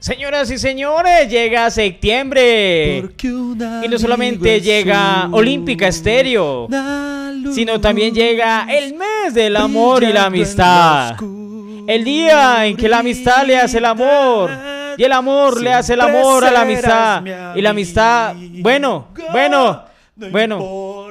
Señoras y señores, llega septiembre. Y no solamente llega Olímpica Estéreo, sino también llega el mes del amor y la amistad. El día en que la amistad le hace el amor. Y el amor le hace el amor a la amistad. Y la amistad, bueno, bueno, bueno.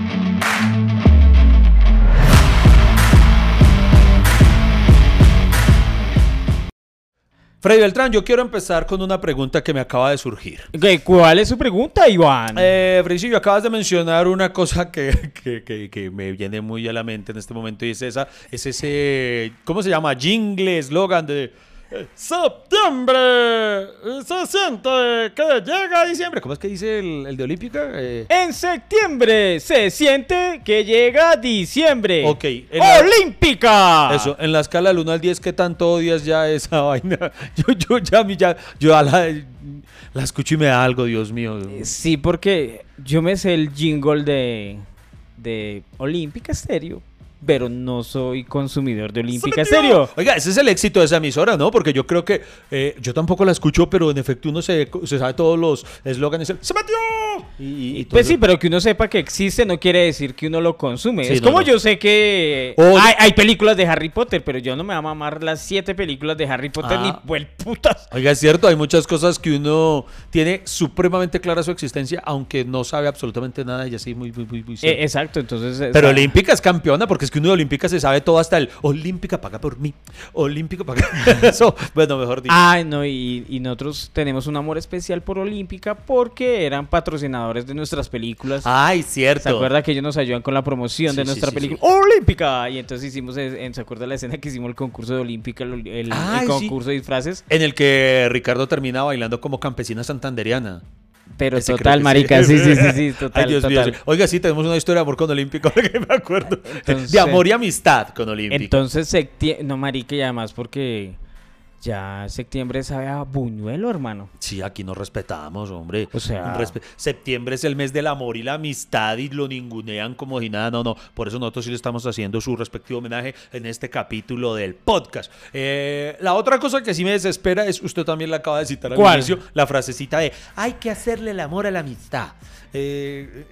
Freddy Beltrán, yo quiero empezar con una pregunta que me acaba de surgir. ¿Qué- ¿Cuál es su pregunta, Iván? Eh, Fredicillo, acabas de mencionar una cosa que, que- que- que me viene muy a la mente en este momento y es esa, es ese, ¿cómo se llama? Jingle, eslogan de septiembre, eh, se siente que llega diciembre. ¿Cómo es que dice el, el de Olímpica? Eh, En septiembre se siente que llega diciembre. Ok, la- ¡Olímpica! Eso, en la escala del 1 al 10, ¿qué tanto odias ya esa vaina? Yo, yo ya, mi- ya, yo a la, la escucho y me da algo, Dios mío. Sí, porque yo me sé el jingle de, de Olímpica Estéreo, pero no soy consumidor de Olímpica Estéreo. Oiga, ese es el éxito de esa emisora, ¿no? Porque yo creo que eh, yo tampoco la escucho, pero en efecto uno se, se sabe todos los eslóganes. ¡Se metió! Y, y todo Pues sí, pero que uno sepa que existe no quiere decir que uno lo consume. Sí, es no, como no. yo sé que O- hay, hay películas de Harry Potter, pero yo no me voy a mamar las siete películas de Harry Potter Ah. ni vuel putas. Oiga, es cierto, hay muchas cosas que uno tiene supremamente clara su existencia, aunque no sabe absolutamente nada y así muy, muy, muy, muy Eh, exacto, entonces... o Pero sea, Olímpica es campeona, porque es que uno de Olímpica se sabe todo hasta el Olímpica paga por mí. Olímpica paga. Eso, bueno, mejor dicho. Ah, no, y, y nosotros tenemos un amor especial por Olímpica porque eran patrocinadores de nuestras películas. Ay, cierto. ¿Se acuerda que ellos nos ayudan con la promoción de Sí, nuestra sí, película sí. Olímpica? Y entonces hicimos, en- ¿se acuerda la escena que hicimos el concurso de Olímpica, el, el- Ay, concurso de disfraces? En el que Ricardo termina bailando como campesina santanderiana. Pero Ese total, marica, sí, sí, sí, sí, total, Ay, Dios mío. total. Oiga, sí, tenemos una historia de amor con Olímpico, que me acuerdo. Entonces- de amor y amistad con Olímpico. Entonces, septiembre, no, marica, y además porque ya septiembre sabe a buñuelo, hermano. Sí, aquí nos respetamos, hombre. O sea- Respe- septiembre es el mes del amor y la amistad y lo ningunean como si nada. No, no. Por eso nosotros sí le estamos haciendo su respectivo homenaje en este capítulo del podcast. Eh, la otra cosa que sí me desespera es, usted también la acaba de citar al ¿Cuál? inicio, la frasecita de hay que hacerle el amor a la amistad. Eh,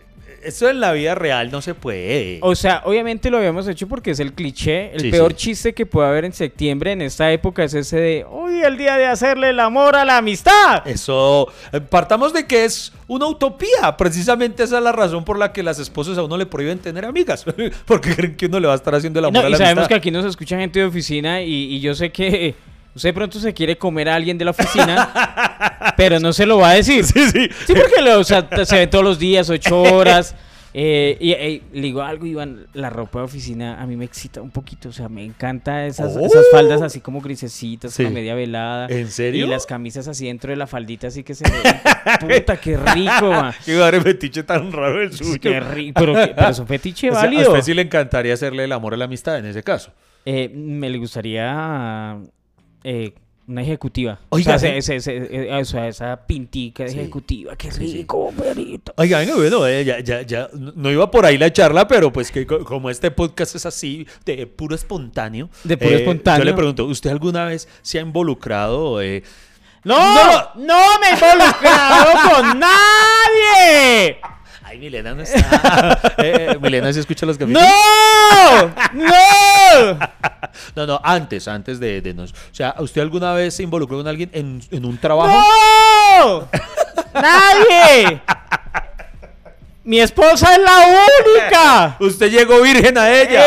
eso en la vida real no se puede. O sea, obviamente lo habíamos hecho porque es el cliché. El Sí, peor sí. chiste que puede haber en septiembre en esta época es ese de hoy el día de hacerle el amor a la amistad. Eso, eh, partamos de que es una utopía. Precisamente esa es la razón por la que las esposas a uno le prohíben tener amigas. Porque creen que uno le va a estar haciendo el amor No, a y la sabemos amistad. que aquí nos escucha gente de oficina y, y yo sé que usted pronto se quiere comer a alguien de la oficina, pero no se lo va a decir. Sí, sí. Sí, porque lo- o sea, se ve todos los días, ocho horas. eh, y eh, le digo algo, Iván, la ropa de oficina a mí me excita un poquito. O sea, me encanta esas, Oh. esas faldas así como grisecitas, Sí. con media velada. ¿En serio? Y las camisas así dentro de la faldita, así que se ve. Puta, qué rico, man. Qué madre fetiche tan raro el suyo. Qué rico. Pero, pero es un fetiche O sea, válido. a usted sí le encantaría hacerle el amor a la amistad en ese caso. Eh, me le gustaría eh, una ejecutiva. Oiga, o, sea, ¿eh? ese- ese- ese- o sea, esa pintica de Sí. ejecutiva. Qué Sí, sí. rico, perito. Oiga, venga, bueno, eh, ya, ya, ya, no iba por ahí la charla, pero pues que co- como este podcast es así, de puro espontáneo. De puro eh, espontáneo. Yo le pregunto, ¿usted alguna vez se ha involucrado? eh, ¡No! ¡No, me he involucrado con nadie! Ay, Milena no está. Eh, Milena se escucha los capítulos. ¡No! ¡No! No, no, antes, antes de, de nos. O sea, ¿usted alguna vez se involucró con alguien en, en un trabajo? ¡No! ¡Nadie! Mi esposa es la única. Usted llegó virgen a ella.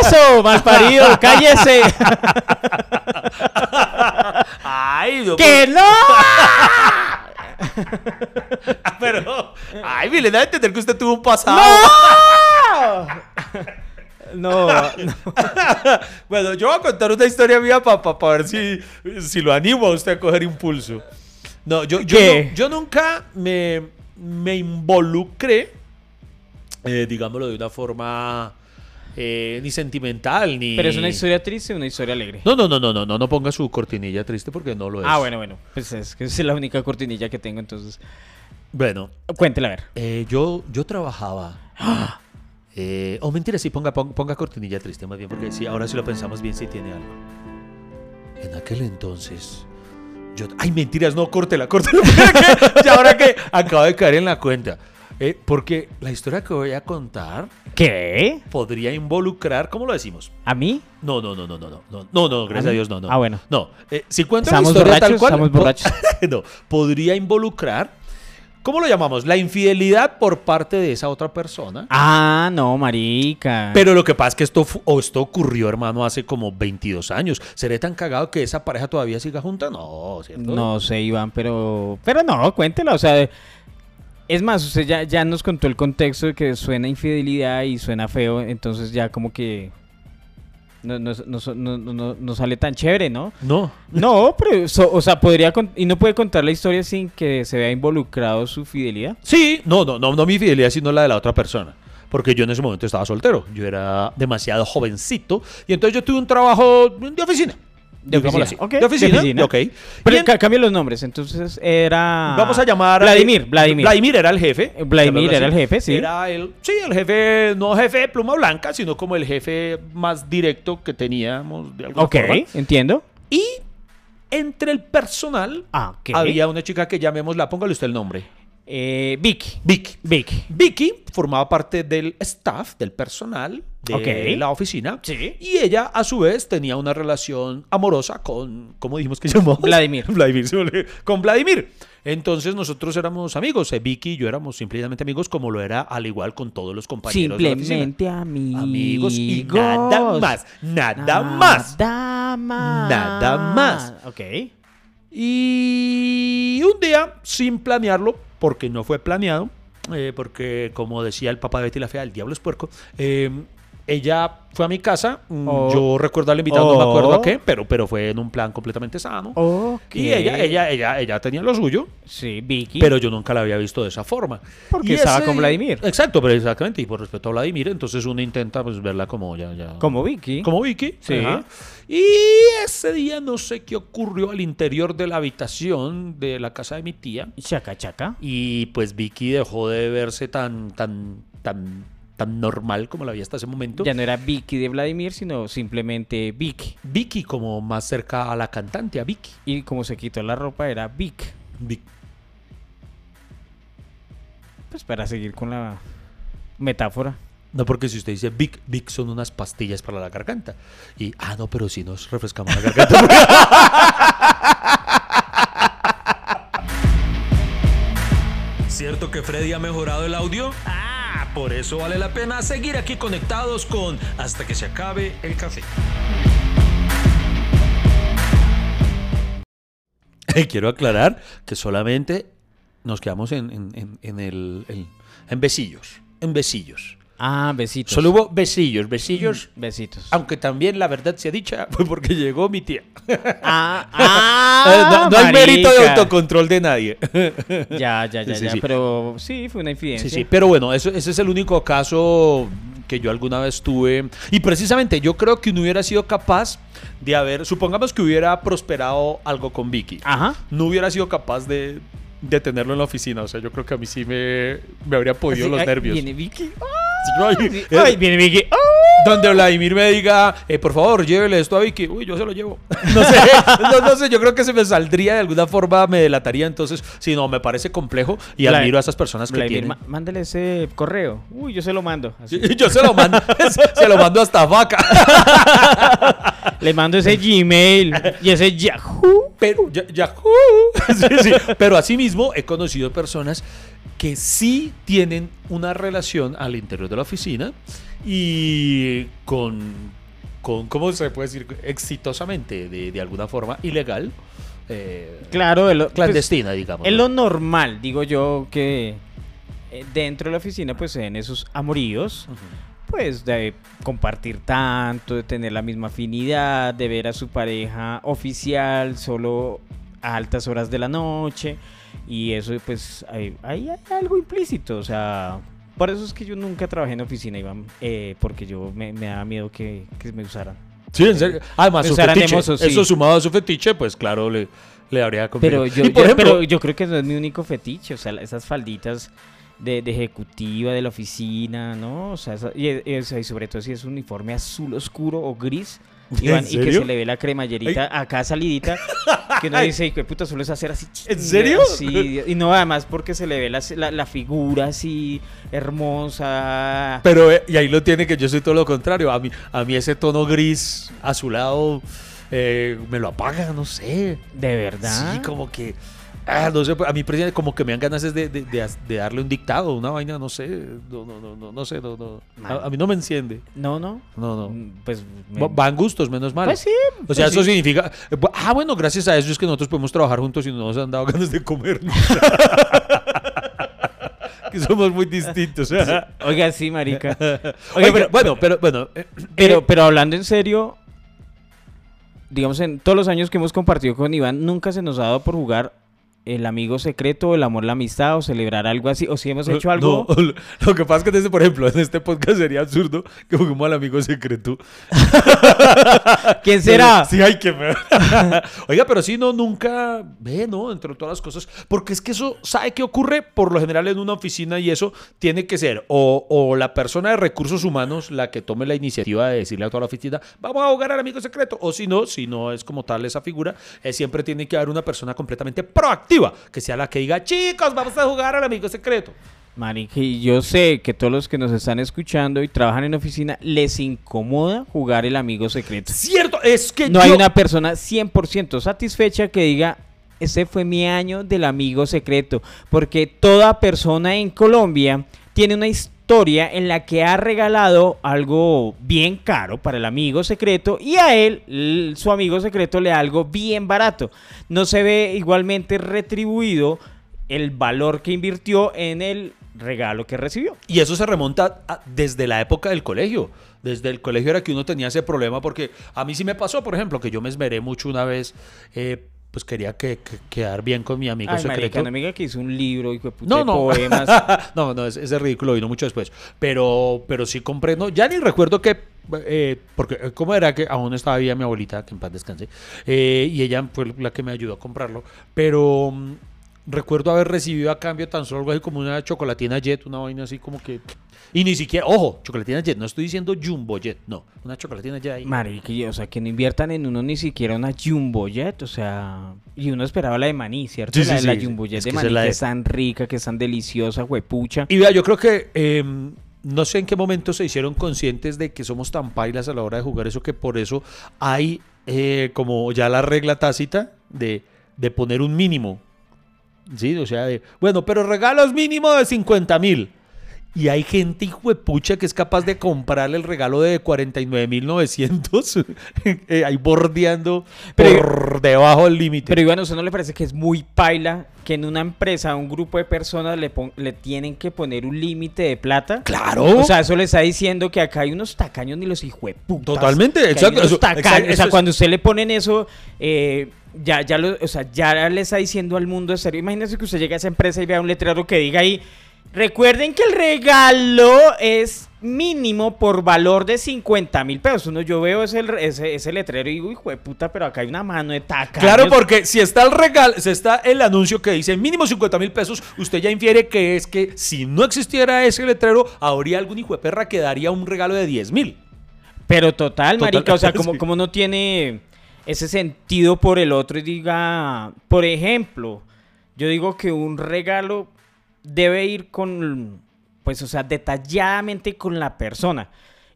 ¡Eso! Malparido, cállese. Ay, Dios ¡Que no! Pero, ay, Milena, entender que usted tuvo un pasado. No, no. bueno, yo voy a contar una historia mía para ver si, si lo animo a usted a coger impulso. No, yo, yo, no- yo nunca me, me involucré, eh, digámoslo de una forma eh, ni sentimental, ni... Pero es una historia triste o una historia alegre. No, no, no, no, no, no, no ponga su cortinilla triste porque no lo es. Ah, bueno, bueno. Pues es que es la única cortinilla que tengo, entonces. Bueno, Cuéntela a ver. eh, yo, yo trabajaba... Eh, o mentira, sí, ponga, ponga, cortinilla triste más bien, porque sí, ahora sí lo pensamos bien, sí tiene algo. En aquel entonces... Yo, ay, mentiras, no, córtela, córtela. ya ahora que acabo de caer en la cuenta. Eh, porque la historia que voy a contar ¿Qué? podría involucrar, ¿cómo lo decimos? ¿A mí? No, no, no, no, no, no, no, no, no, gracias ¿A a? Dios, no, no. Ah, bueno. No, eh, si cuento la ¿Estamos historia tal borrachos? cual, ¿Estamos borrachos? no, podría involucrar, ¿cómo lo llamamos? La infidelidad por parte de esa otra persona. Ah, no, marica. Pero lo que pasa es que esto, o esto ocurrió, hermano, hace como 22 años. ¿Seré tan cagado que esa pareja todavía siga junta? No, ¿cierto? No sé, Iván, pero. Pero no, cuéntela. O sea, es más, usted ya, ya nos contó el contexto de que suena infidelidad y suena feo, entonces ya como que. No, no, no, no, no- sale tan chévere, ¿no? No. No, pero, so- o sea, podría. con- y no puede contar la historia sin que se vea involucrado su fidelidad. Sí, no, no, no, no mi fidelidad, sino la de la otra persona. Porque yo en ese momento estaba soltero. Yo era demasiado jovencito. Y entonces yo tuve un trabajo de oficina. De oficina, así. ok, De de oficina. ok. Pero ca- cambia los nombres, entonces era. Vamos a llamar. Vladimir, Vladimir. Vladimir era el jefe. Vladimir era el jefe, sí. Era el. Sí, el jefe, no jefe de pluma blanca, sino como el jefe más directo que teníamos de alguna Ok, forma. entiendo. Y entre el personal Ah, había una chica que llamémosla, póngale usted el nombre. Eh, Vicky. Vicky. Vicky. Vicky formaba parte del staff, del personal de la oficina. Sí. Y ella, a su vez, tenía una relación amorosa con, ¿cómo dijimos que se llamaba? Vladimir. Vladimir, con Vladimir. Entonces nosotros éramos amigos. eh, Vicky y yo éramos simplemente amigos, como lo era al igual con todos los compañeros de la. Simplemente amigos. Amigos y nada más. Nada más. Nada más. Nada más. Ok. Y un día, sin planearlo, porque no fue planeado, eh, porque como decía el papá de Betty la Fea, el diablo es puerco, eh, ella fue a mi casa, mm, Oh. yo recuerdo al invitado, no me acuerdo a Oh. qué, pero, pero fue en un plan completamente sano. Ok. Y ella, ella, ella, ella tenía lo suyo, Sí, Vicky. pero yo nunca la había visto de esa forma. Porque Y estaba con Vladimir. Exacto, pero exactamente, y por respeto a Vladimir, entonces uno intenta pues verla como ya, ya. Como Vicky. Como Vicky. Sí. ajá. Y ese día no sé qué ocurrió al interior de la habitación de la casa de mi tía. Chaca, chaca. Y pues Vicky dejó de verse tan, tan, tan, tan normal como la había hasta ese momento. Ya no era Vicky de Vladimir, sino simplemente Vicky. Vicky como más cerca a la cantante, a Vicky. Y como se quitó la ropa, era Vic. Vic- Pues para seguir con la metáfora. No, porque si usted dice Vic, Vic son unas pastillas para la garganta. Y, ah, no, pero si nos refrescamos la garganta. ¿Cierto que Freddy ha mejorado el audio? Ah, por eso vale la pena seguir aquí conectados con Hasta que se acabe el café. Quiero aclarar que solamente nos quedamos en, en, en- en el, en besillos. En besillos. Ah, besitos. Solo hubo besillos, besillos. Besitos. Aunque también la verdad sea dicha, fue porque llegó mi tía. Ah, Eh, no, no hay mérito de autocontrol de nadie. Ya, ya, ya, Sí, ya. sí. Pero sí, fue una infidencia. Sí, sí, pero bueno, eso, ese es el único caso que yo alguna vez tuve. Y precisamente yo creo que no hubiera sido capaz de haber, supongamos que hubiera prosperado algo con Vicky. Ajá. No hubiera sido capaz de, de tenerlo en la oficina. O sea, yo creo que a mí sí me, me habría podido Así, los nervios. Viene Vicky. Ay, Sí, eh, Ay, viene Vicky. ¡Ah! Donde Vladimir me diga, eh, por favor, llévele esto a Vicky. Uy, yo se lo llevo. No sé, no, no sé, yo creo que se me saldría de alguna forma, me delataría. Entonces, si no, me parece complejo y admiro a esas personas que Vladimir, tienen. mándale ese correo. Uy, yo se lo mando. así. Yo se lo mando, se lo mando hasta vaca. Le mando ese Gmail y ese Yahoo. Pero, ya, Yahoo. Sí, sí. Pero asimismo he conocido personas que sí tienen una relación al interior de la oficina y con, con ¿cómo se puede decir? Exitosamente, de, de alguna forma, ilegal. eh, Claro, pues, clandestina, digamos. es ¿no? lo normal, digo yo, que eh, dentro de la oficina pues se den esos amoríos. Pues de compartir tanto, de tener la misma afinidad, de ver a su pareja oficial solo a altas horas de la noche. Y eso pues hay, hay algo implícito, o sea, Por eso es que yo nunca trabajé en oficina, Iván, eh, porque yo me, me daba miedo que, que me usaran. Sí, en serio. Además, Me su fetiche. sí. Eso sumado a su fetiche, pues claro, le, le habría. Pero yo, y por yo- ejemplo, pero yo creo que no es mi único fetiche, o sea, esas falditas de, de ejecutiva de la oficina, ¿no? O sea, esa- y, y- sobre todo si es un uniforme azul oscuro o gris, ¿En Iván, y que se le ve la cremallerita acá salidita, que uno dice, "Hijo de puta, solo es hacer así. ¿En serio? Sí, y no, además porque se le ve la, la, la figura así hermosa. Pero, eh, y ahí lo tiene que yo soy todo lo contrario. A mí, a mí ese tono gris azulado eh, me lo apaga, no sé. ¿De verdad? Sí, como que. Ah, no sé, a mí como que me dan ganas es de, de- de- de darle un dictado, una vaina, no sé. No, no, no, no, no sé. No, no. A, a mí no me enciende. No, no. No, no. Mm, Pues, me- Van gustos, menos mal. pues sí. O sea, pues eso significa. eh, Ah, bueno, gracias a eso es que nosotros podemos trabajar juntos y no nos han dado ganas de comer. que somos muy distintos. Oiga, sí, marica. Oiga, Oiga, pero, bueno, pero bueno. eh, Pero, eh, pero hablando en serio, digamos, en todos los años que hemos compartido con Iván, nunca se nos ha dado por jugar el amigo secreto, el amor, la amistad o celebrar algo así. O si hemos hecho algo. No, lo que pasa es que, desde, por ejemplo, en este podcast sería absurdo que juguemos al amigo secreto. ¿Quién será? Sí, hay que ver. Oiga, pero sí, no, nunca ve, ¿no? Entre todas las cosas. Porque es que eso, ¿sabe qué ocurre? Por lo general en una oficina y eso tiene que ser o, o la persona de recursos humanos la que tome la iniciativa de decirle a toda la oficina, vamos a jugar al amigo secreto. O si no, si no es como tal esa figura, eh, siempre tiene que haber una persona completamente proactiva, que sea la que diga, chicos, vamos a jugar al amigo secreto. Marica, y yo sé que todos los que nos están escuchando y trabajan en oficina les incomoda jugar el amigo secreto. Cierto, es que No yo- hay una persona 100% satisfecha que diga, ese fue mi año del amigo secreto, porque toda persona en Colombia tiene una historia en la que ha regalado algo bien caro para el amigo secreto y a él, su amigo secreto, le da algo bien barato. No se ve igualmente retribuido el valor que invirtió en el regalo que recibió. Y eso se remonta desde la época del colegio. Desde el colegio era que uno tenía ese problema porque a mí sí me pasó, por ejemplo, que yo me esmeré mucho una vez, eh, pues quería que, que- quedar bien con mi amigo Ay, secreto. marica, una amiga que hizo un libro de puta, No, no. poemas. no, no, ese, ese ridículo vino mucho después. Pero, pero sí compré, no, ya ni recuerdo que, eh, porque eh, cómo era que aún estaba viva mi abuelita, que en paz descanse, eh, y ella fue la que me ayudó a comprarlo. Pero mm, recuerdo haber recibido a cambio tan solo algo así como una chocolatina Jet, una vaina así como que... Y ni siquiera, ojo, chocolatina Jet, no estoy diciendo Jumbo Jet, no, una chocolatina Jet ahí. Marica, y, o sea, que no inviertan en uno ni siquiera una Jumbo Jet, o sea, y uno esperaba la de maní, ¿cierto? Sí, sí, la, sí, Jumbo Jet es de que maní es la que es tan rica, que es tan deliciosa, huepucha. Y vea, yo creo que eh, no sé en qué momento se hicieron conscientes de que somos tan pailas a la hora de jugar eso que por eso hay eh, como ya la regla tácita de, de poner un mínimo. Sí, o sea, de, bueno, pero regalos mínimo de 50 mil. Y hay gente, hijo de pucha, que es capaz de comprarle el regalo de 49.900 eh, ahí bordeando Pero- por debajo del límite. Pero Iván, ¿a usted no le parece que es muy paila que en una empresa, a un grupo de personas le, le tienen que poner un límite de plata? Claro. O sea, eso le está diciendo que acá hay unos tacaños ni los hijueputas. Totalmente, exacto, eso- tacaños. exacto, o sea, cuando usted le ponen eso, eh, ya, ya, lo, o sea, ya le está diciendo al mundo de serio. Imagínese que usted llega a esa empresa y vea un letrero que diga ahí, recuerden que el regalo es mínimo por valor de 50 mil pesos. Uno, yo veo ese, ese, ese letrero y digo, hijo de puta, pero acá hay una mano de tacaños. Claro, porque si está el regalo, si está el anuncio que dice mínimo 50 mil pesos, usted ya infiere que es que si no existiera ese letrero, habría algún hijo de perra que daría un regalo de 10 mil. Pero total, Total, marica, o sea, como, como no tiene ese sentido por el otro y diga, por ejemplo, yo digo que un regalo debe ir con, pues, o sea, detalladamente con la persona.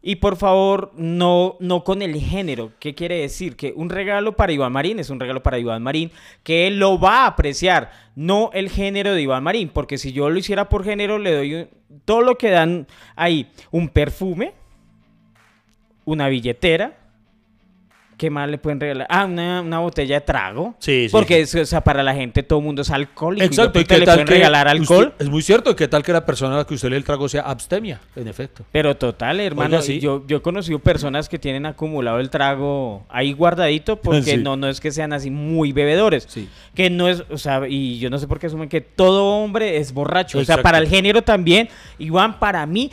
Y por favor, no, no con el género. ¿Qué quiere decir? Que un regalo para Iván Marín es un regalo para Iván Marín, que él lo va a apreciar, no el género de Iván Marín. Porque si yo lo hiciera por género, le doy todo lo que dan ahí, un perfume, una billetera, ¿qué más le pueden regalar? Ah, una, una botella de trago. Sí, sí, Porque sí. Es, o sea, para la gente todo el mundo es alcohólico. Exacto, y qué le tal pueden que regalar alcohol. usted- es muy cierto, qué tal que la persona a la que usted le el trago sea abstemia, en efecto. Pero total, hermano, Oiga, sí. yo, yo he conocido personas que tienen acumulado el trago ahí guardadito porque Sí. no, no es que sean así muy bebedores. Sí. Que no es, o sea, y yo no sé por qué asumen que todo hombre es borracho. O sea, para el género también, Iván, para mí,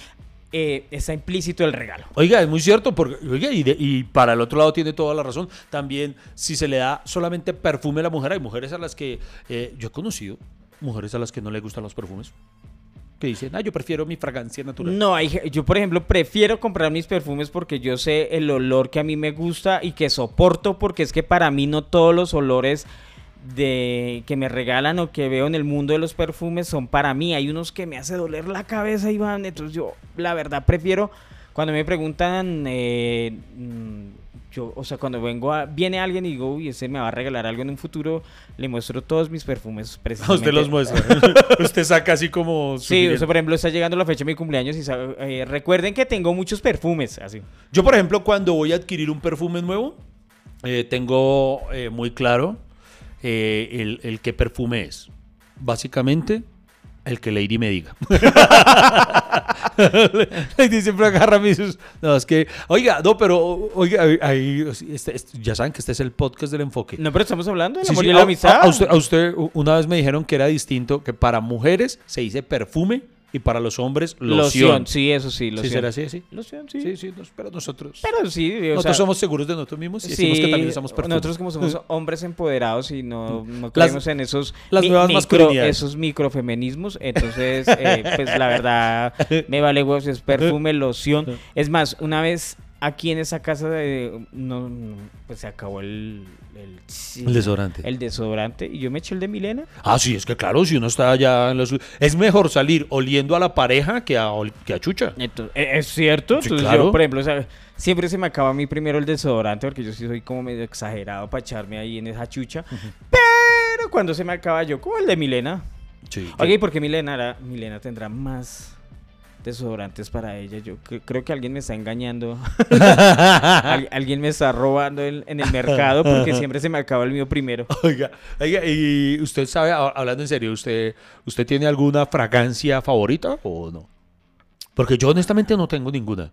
eh, está implícito el regalo. Oiga, es muy cierto, porque, oiga, y, de- y para el otro lado tiene toda la razón. También, si se le da solamente perfume a la mujer, hay mujeres a las que eh, yo he conocido, mujeres a las que no le gustan los perfumes, que dicen, ah, yo prefiero mi fragancia natural. No, hay, yo por ejemplo prefiero comprar mis perfumes porque yo sé el olor que a mí me gusta y que soporto porque es que para mí no todos los olores de que me regalan o que veo en el mundo de los perfumes son para mí. Hay unos que me hace doler la cabeza, Iván. Entonces yo la verdad prefiero cuando me preguntan eh, mm, yo, o sea, cuando vengo a, viene alguien y digo, uy, ese me va a regalar algo en un futuro, le muestro todos mis perfumes precisamente. usted los muestra. usted saca así como... Sí, o sea, por ejemplo, está llegando la fecha de mi cumpleaños y eh, recuerden que tengo muchos perfumes, así. Yo, por ejemplo, cuando voy a adquirir un perfume nuevo, eh, tengo muy claro eh, el, el qué perfume es. Básicamente, el que Lady me diga. Lady siempre agarra mis... No, es que... Oiga, no, pero... Oiga, ahí- este- este- ya saben que este es el podcast del enfoque. No, pero estamos hablando del Sí, amor sí, y la amistad. A, a usted, a usted una vez me dijeron que era distinto, que para mujeres se dice perfume y para los hombres loción. Loción, sí, eso sí, loción. ¿Sí será así? Sí, Loción, sí. sí, sí, nos- pero nosotros... Pero sí, o Nosotros sea, somos seguros de nosotros mismos y sí, decimos que también usamos perfume. nosotros como somos hombres empoderados y no, no Las- creemos en esos las nuevas micro, esos microfeminismos, entonces eh, pues la verdad me vale huevos, es perfume, loción. Es más, una vez aquí en esa casa de, no, no, pues se acabó el el, desodorante. El desodorante y yo me eché el de Milena. Ah, sí, es que claro, si uno está allá en los... Es mejor salir oliendo a la pareja que a, que a chucha. Entonces, ¿e- ¿Es cierto? Sí, Entonces claro. yo, por ejemplo, o sea, siempre se me acaba a mí primero el desodorante porque yo sí soy como medio exagerado para echarme ahí en esa chucha. Pero cuando se me acaba yo, como el de Milena. Sí, Oye, ¿y por qué Milena, hará- Milena tendrá más desodorantes para ella? Yo cre- creo que alguien me está engañando. Al- alguien me está robando en, en el mercado porque siempre se me acaba el mío primero. Oiga, oiga, y usted sabe, hablando en serio, ¿usted, ¿usted tiene alguna fragancia favorita o no? Porque yo honestamente no tengo ninguna.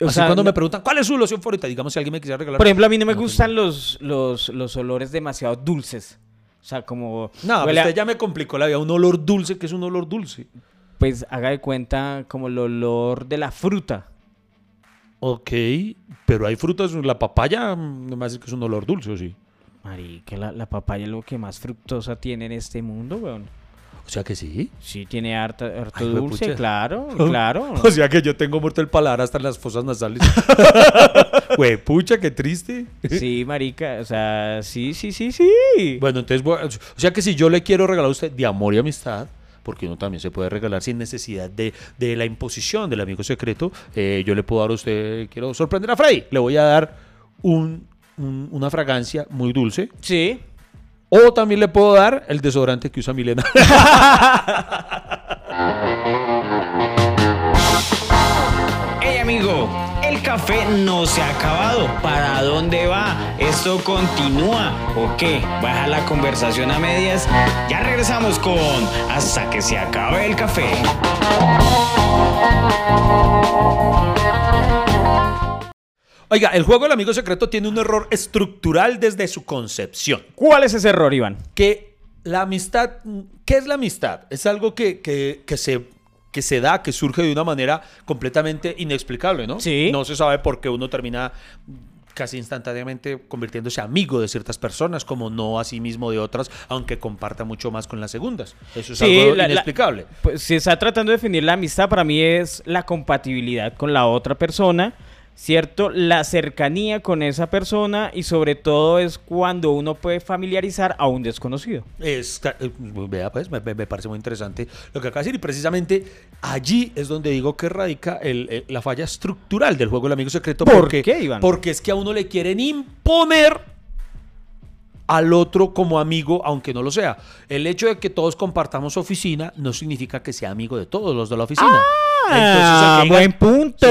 O Así sea, cuando me preguntan, ¿cuál es su loción favorita? Digamos, si alguien me quisiera regalar... Por ejemplo, a mí no me No gustan los, los, los olores demasiado dulces. O sea, como... No, huele a- usted ya me complicó la vida. Un olor dulce, que es un olor dulce? Pues haga de cuenta como el olor de la fruta. Ok, pero hay frutas, la papaya, no me hace que es un olor dulce, ¿o sí? Marica, la, la papaya es lo que más fructosa tiene en este mundo, weón. O sea que sí. Sí, tiene harta, harto Ay, dulce, claro, claro. O sea que yo tengo muerto el paladar hasta en las fosas nasales. Güey, pucha, qué triste. Sí, marica, o sea, sí, sí, sí, sí. Bueno, entonces, o sea que si yo le quiero regalar a usted de amor y amistad, porque uno también se puede regalar sin necesidad de, de la imposición del amigo secreto, eh, yo le puedo dar a usted, quiero sorprender a Frey, le voy a dar un- un- una fragancia muy dulce. Sí. O también le puedo dar el desodorante que usa Milena. Hey amigo, el café no se ha acabado. ¿Para dónde va? ¿Esto continúa o qué? ¿Baja la conversación a medias? Ya regresamos con Hasta que se acabe el café. Oiga, el juego del amigo secreto tiene un error estructural desde su concepción. ¿Cuál es ese error, Iván? que la amistad, ¿qué es la amistad? Es algo que, que- que se, que se da, que surge de una manera completamente inexplicable, ¿no? Sí. No se sabe por qué uno termina casi instantáneamente convirtiéndose amigo de ciertas personas, como no a sí mismo de otras, aunque comparta mucho más con las segundas. Eso es Sí, algo la- la- inexplicable. Pues si está tratando de definir la amistad, para mí es la compatibilidad con la otra persona, ¿cierto? La cercanía con esa persona y sobre todo es cuando uno puede familiarizar a un desconocido. Es, eh, vea, pues, me, me- me parece muy interesante lo que acaba de decir. Y precisamente allí es donde digo que radica el- el- la falla estructural del juego del amigo secreto. ¿Por porque, qué, Iván? Porque es que a uno le quieren imponer al otro como amigo, aunque no lo sea. El hecho de que todos compartamos oficina no significa que sea amigo de todos los de la oficina. Ah, buen punto.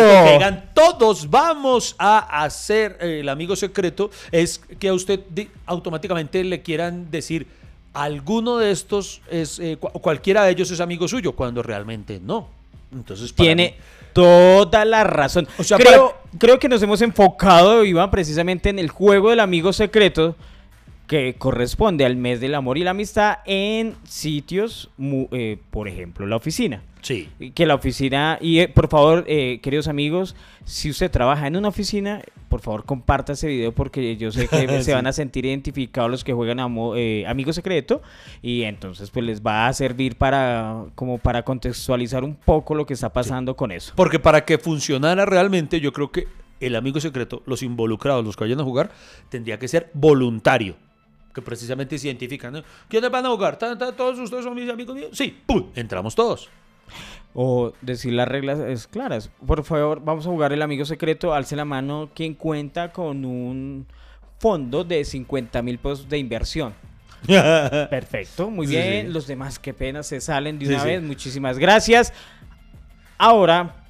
Todos vamos a hacer eh, el amigo secreto, es que a usted automáticamente le quieran decir, alguno de estos es, eh, cualquiera de ellos es amigo suyo, cuando realmente no. Entonces, tiene toda la razón. O sea, creo, creo que nos hemos enfocado, Iván, precisamente en el juego del amigo secreto que corresponde al mes del amor y la amistad en sitios, eh, por ejemplo, la oficina. Sí. Que la oficina, y eh, por favor, eh, queridos amigos, si usted trabaja en una oficina, por favor comparta ese video porque yo sé que se van a sentir identificados los que juegan Amigo Secreto y entonces pues les va a servir para como para contextualizar un poco lo que está pasando con eso. Porque para que funcionara realmente yo creo que el Amigo Secreto, los involucrados, los que vayan a jugar, tendría que ser voluntario que precisamente se identifican. ¿no? ¿Quiénes van a jugar? ¿Todos ustedes son mis amigos míos? Sí, ¡pum! Entramos todos. O decir las reglas es claras. Por favor, vamos a jugar el amigo secreto. Alce la mano quien cuenta con un fondo de 50 mil pesos de inversión. Perfecto, muy bien. Los demás, qué pena, se salen de una vez. Muchísimas gracias. Ahora,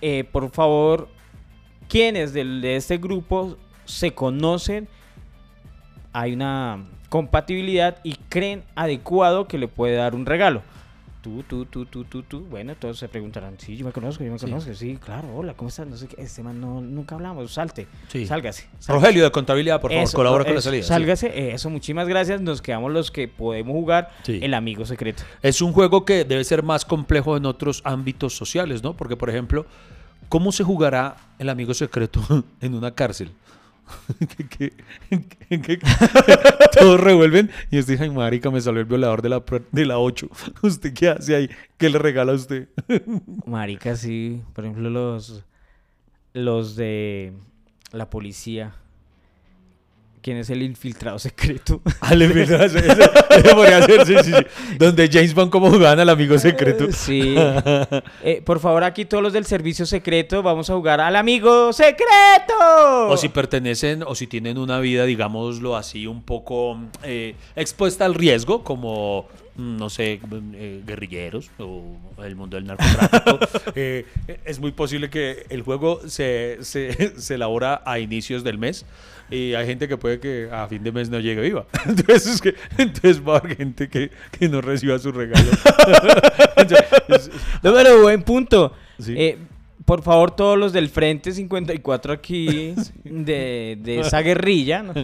eh, por favor, quienes de este grupo se conocen hay una compatibilidad y creen adecuado que le puede dar un regalo. Tú, tú, tú, tú, tú, tú. Bueno, todos se preguntarán, sí, yo me conozco, yo me conozco, sí, claro, hola, ¿cómo estás? No sé qué, este man no, nunca hablamos, salte, sí. sálgase, Rogelio de Contabilidad, por favor, colabora con la salida. Sálgase, eso, muchísimas gracias, nos quedamos los que podemos jugar el amigo secreto. Es un juego que debe ser más complejo en otros ámbitos sociales, ¿no? Porque, por ejemplo, ¿cómo se jugará el amigo secreto en una cárcel? que, todos revuelven y usted dice, marica, me salió el violador de la, de la 8. ¿Usted qué hace ahí? ¿Qué le regala a usted? marica, sí. Por ejemplo, los, los de la policía quién es el infiltrado secreto. Ah, el infiltrado secreto. podría ser, sí, sí, sí. Donde James Bond como jugaban al amigo secreto. Sí. Eh, por favor, aquí todos los del servicio secreto vamos a jugar al amigo secreto. O si pertenecen o si tienen una vida, digámoslo así, un poco eh, expuesta al riesgo, como no sé, eh, guerrilleros o el mundo del narcotráfico. es muy posible que el juego se, se, se elabora a inicios del mes y hay gente que puede que a fin de mes no llegue viva. Entonces, es que, entonces va a haber gente que, que no reciba su regalo. no, pero buen punto. Eh, por favor, todos los del Frente 54 aquí de, de esa guerrilla, ¿no?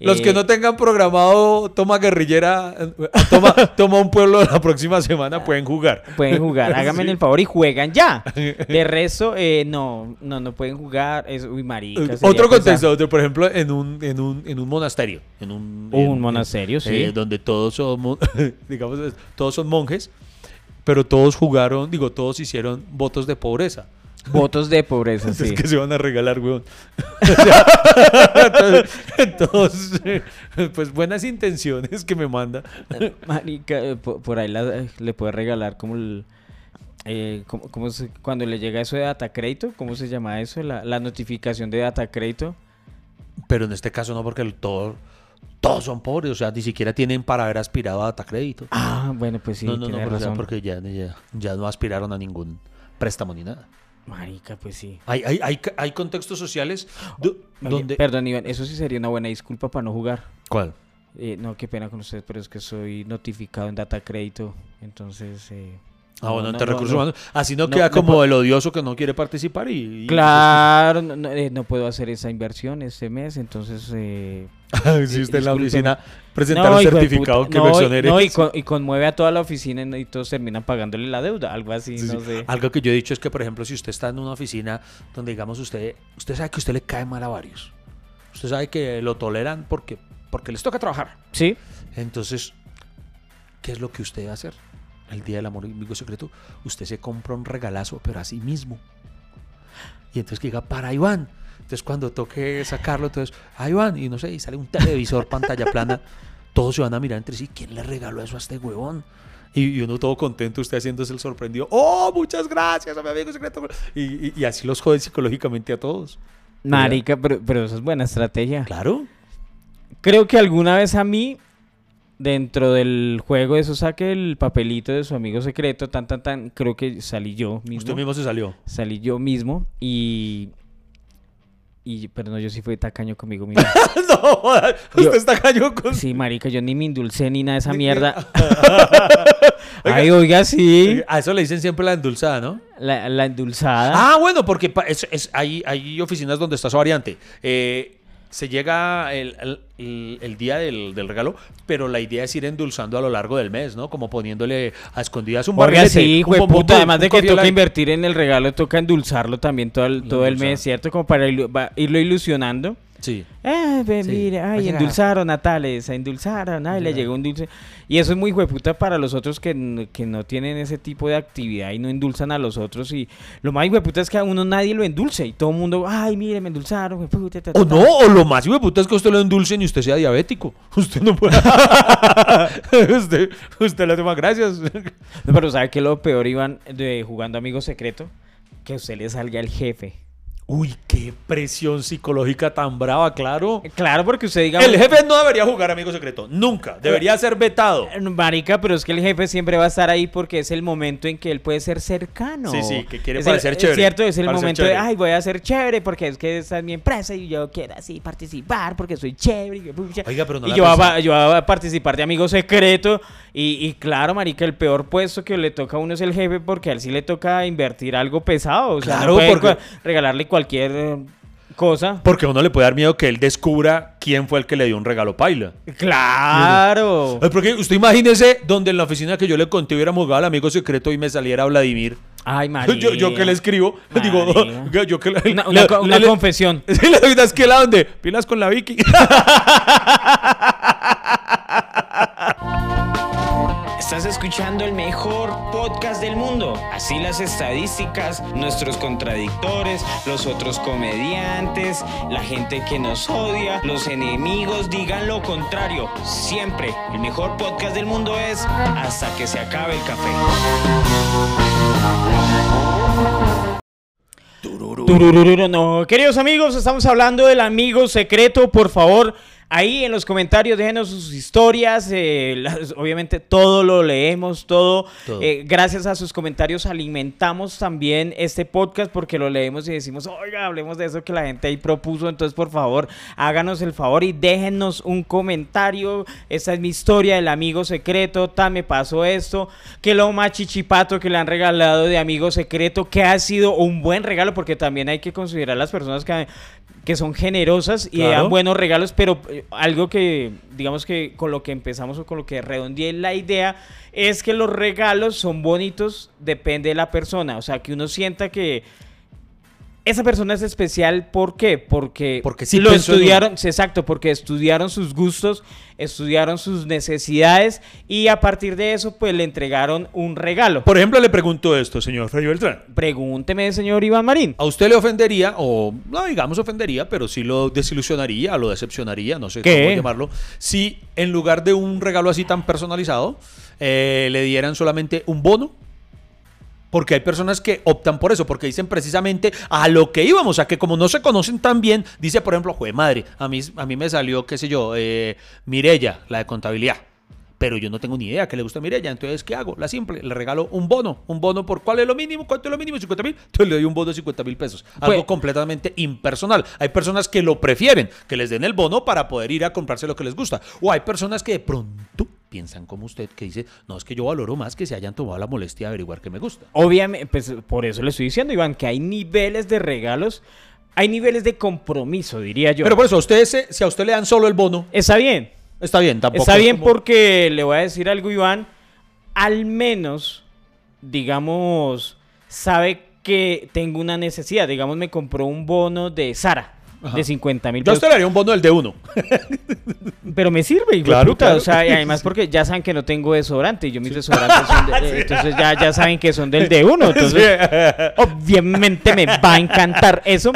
Los que eh, no tengan programado toma guerrillera, eh, toma, toma un pueblo la próxima semana, pueden jugar. Pueden jugar, háganme el favor y juegan ya. De resto, eh, no, no, no pueden jugar. Es, uy, marica. Otro contexto, otro, por ejemplo, en un, en un, en un monasterio. En un, un monasterio, sí. donde todos somos, digamos, todos son monjes, pero todos jugaron, digo, todos hicieron votos de pobreza. Votos de pobreza, sí. Es que se van a regalar, weón. entonces, pues buenas intenciones que me manda. Marica, eh, por, ahí le puede regalar como el... Eh, cuando le llega eso de data crédito, ¿cómo se llama eso? La, notificación de data crédito. Pero en este caso no, porque el, todo, todos son pobres, o sea, ni siquiera tienen para haber aspirado a data crédito. Ah, bueno, pues sí. No, no, no, porque ya, ya no aspiraron a ningún préstamo ni nada. Marica, pues sí. Hay, hay, hay, contextos sociales donde... Perdón, Iván, eso sí sería una buena disculpa para no jugar. ¿Cuál? Eh, no, qué pena con ustedes, pero es que soy notificado en data crédito, entonces... Eh, ah, bueno, ante recursos humanos. Así no, queda como el odioso que no quiere participar y... claro, eh, no, puedo hacer esa inversión este mes, entonces... si usted en la oficina presentar un certificado que versión eres. No, y, y, conmueve a toda la oficina y todos terminan pagándole la deuda, algo así, no sé. Algo que yo he dicho es que, por ejemplo, si usted está en una oficina donde, digamos, usted, usted sabe que usted le cae mal a varios. Usted sabe que lo toleran porque, porque les toca trabajar. Sí. Entonces, ¿qué es lo que usted va a hacer? El día del amor y amigo secreto, usted se compra un regalazo, pero a sí mismo. Y entonces que diga, para Iván, entonces cuando toque sacarlo, entonces, ahí van, y no sé, y sale un televisor, pantalla plana, todos se van a mirar entre sí, ¿quién le regaló eso a este huevón? Y, uno todo contento, usted haciéndose el sorprendido, oh, muchas gracias a mi amigo secreto. Y, así los jode psicológicamente a todos. Marica, pero, pero eso es buena estrategia. Claro. Creo que alguna vez a mí, dentro del juego, eso saque el papelito de su amigo secreto, tan, tan, tan, creo que salí yo mismo. Usted mismo se salió. Salí yo mismo y... Y, pero no, yo sí fui tacaño conmigo mismo. no, usted está cañón con... Sí, marica, yo ni me indulcé ni nada de esa mierda. Ay, oiga, sí. A eso le dicen siempre la endulzada, ¿no? La, la endulzada. Ah, bueno, porque es, es- hay, hay oficinas donde está su variante. Eh, se llega el, el- día del, del regalo, pero la idea es ir endulzando a lo largo del mes, ¿no? Como poniéndole a escondidas un barrilete, sí, un puta. Además de que toca invertir en el regalo, toca endulzarlo también todo el, todo el mes, ¿cierto? Como para irlo ilusionando. Sí. Eh, ve, Sí. mire, ay, Oiga. endulzaron a tales, endulzaron, ay, le llegó un dulce. Y eso es muy hueputa para los otros que, que no tienen ese tipo de actividad y no endulzan a los otros. Y lo más hueputa es que a uno nadie lo endulce y todo el mundo, ay, mire, me endulzaron, hueputa, ta, ta, O ta". no, o lo más hijo de puta es que usted lo endulcen y usted sea diabético. Usted no puede. usted, usted le hace más gracias. Pero ¿sabe qué es lo peor, Iván, de jugando Amigo Secreto? Que a usted le salga el jefe. Uy, qué presión psicológica tan brava, claro. Claro, porque usted diga... El jefe no debería jugar amigo secreto, nunca. Debería ser vetado. Marica, pero es que el jefe siempre va a estar ahí porque es el momento en que él puede ser cercano. Sí, sí, que quiere Es el- parecer es chévere, cierto, es el momento de, ay, voy a ser chévere porque es que esta es mi empresa y yo quiero así participar porque soy chévere. y. Oiga, pero no y yo, va- yo a participar de amigo secreto y, y claro, marica, el peor puesto que le toca a uno es el jefe porque a él sí le toca invertir algo pesado. O sea, Claro, no puede porque- regalarle cualquier eh, cosa. Porque a uno le puede dar miedo que él descubra quién fue el que le dio un regalo paila. Claro. Porque usted imagínese donde en la oficina que yo le conté hubiéramos jugado al amigo secreto y me saliera Vladimir. Ay, marica. Yo, yo que le escribo, digo, Marica. yo que le, Una, una le- co- una le- confesión. Sí, le doy una esquela donde pilas con la Vicky. Estás escuchando el mejor podcast del mundo. Así las estadísticas, nuestros contradictores, los otros comediantes, la gente que nos odia, los enemigos digan lo contrario. Siempre el mejor podcast del mundo es hasta que se acabe el café. No. Queridos amigos, estamos hablando del amigo secreto. Por favor, ahí en los comentarios déjenos sus historias. eh, las- obviamente todo lo leemos, todo. Todo. Eh, gracias a sus comentarios alimentamos también este podcast porque lo leemos y decimos, oiga, hablemos de eso que la gente ahí propuso. Entonces, por favor, háganos el favor y déjenos un comentario. Esta es mi historia del amigo secreto. Ta, me pasó esto. Que lo más chichipato que le han regalado de amigo secreto, que ha sido un buen regalo porque también hay que considerar las personas que, que son generosas y Claro. dan buenos regalos, pero eh, algo que, digamos que con lo que empezamos o con lo que redondeé la idea es que los regalos son bonitos, depende de la persona. O sea, que uno sienta que esa persona es especial, ¿por qué? Porque, Porque sí lo en estudiaron, exacto, porque estudiaron sus gustos, estudiaron sus necesidades y a partir de eso, pues le entregaron un regalo. Por ejemplo, le pregunto esto, señor Freddy Beltrán. Pregúnteme, señor Iván Marín. ¿A usted le ofendería, o no digamos ofendería, pero sí lo desilusionaría, lo decepcionaría, no sé ¿Qué? cómo llamarlo, si en lugar de un regalo así tan personalizado, eh, le dieran solamente un bono? Porque hay personas que optan por eso, porque dicen precisamente a lo que íbamos, a que como no se conocen tan bien, dice por ejemplo, jue madre, a mí, a mí me salió, qué sé yo, eh, Mirella, la de contabilidad. Pero yo no tengo ni idea que le gusta a Mirella, entonces ¿qué hago? La simple, le regalo un bono. ¿Un bono por cuál es lo mínimo? ¿Cuánto es lo mínimo? 50 mil. Entonces le doy un bono de 50 mil pesos. Algo Pues- completamente impersonal. Hay personas que lo prefieren, que les den el bono para poder ir a comprarse lo que les gusta. O hay personas que de pronto piensan como usted, que dice, no, es que yo valoro más que se hayan tomado la molestia de averiguar qué me gusta. Obviamente, pues por eso le estoy diciendo, Iván, que hay niveles de regalos, hay niveles de compromiso, diría yo. Pero por eso, a usted, ese- si a usted le dan solo el bono, Está bien, está bien, tampoco. Está es bien como- porque le voy a decir algo, Iván. Al menos, digamos, sabe que tengo una necesidad. Digamos, me compró un bono de Sara Ajá. de 50 mil Yo usted le haría un bono del de uno. Pero me sirve, Claro, puta, claro. O sea, y además porque ya saben que no tengo desodorante. Y yo mis desodorantes son de, eh, Entonces ya, ya saben que son del de uno. Entonces, obviamente me va a encantar eso.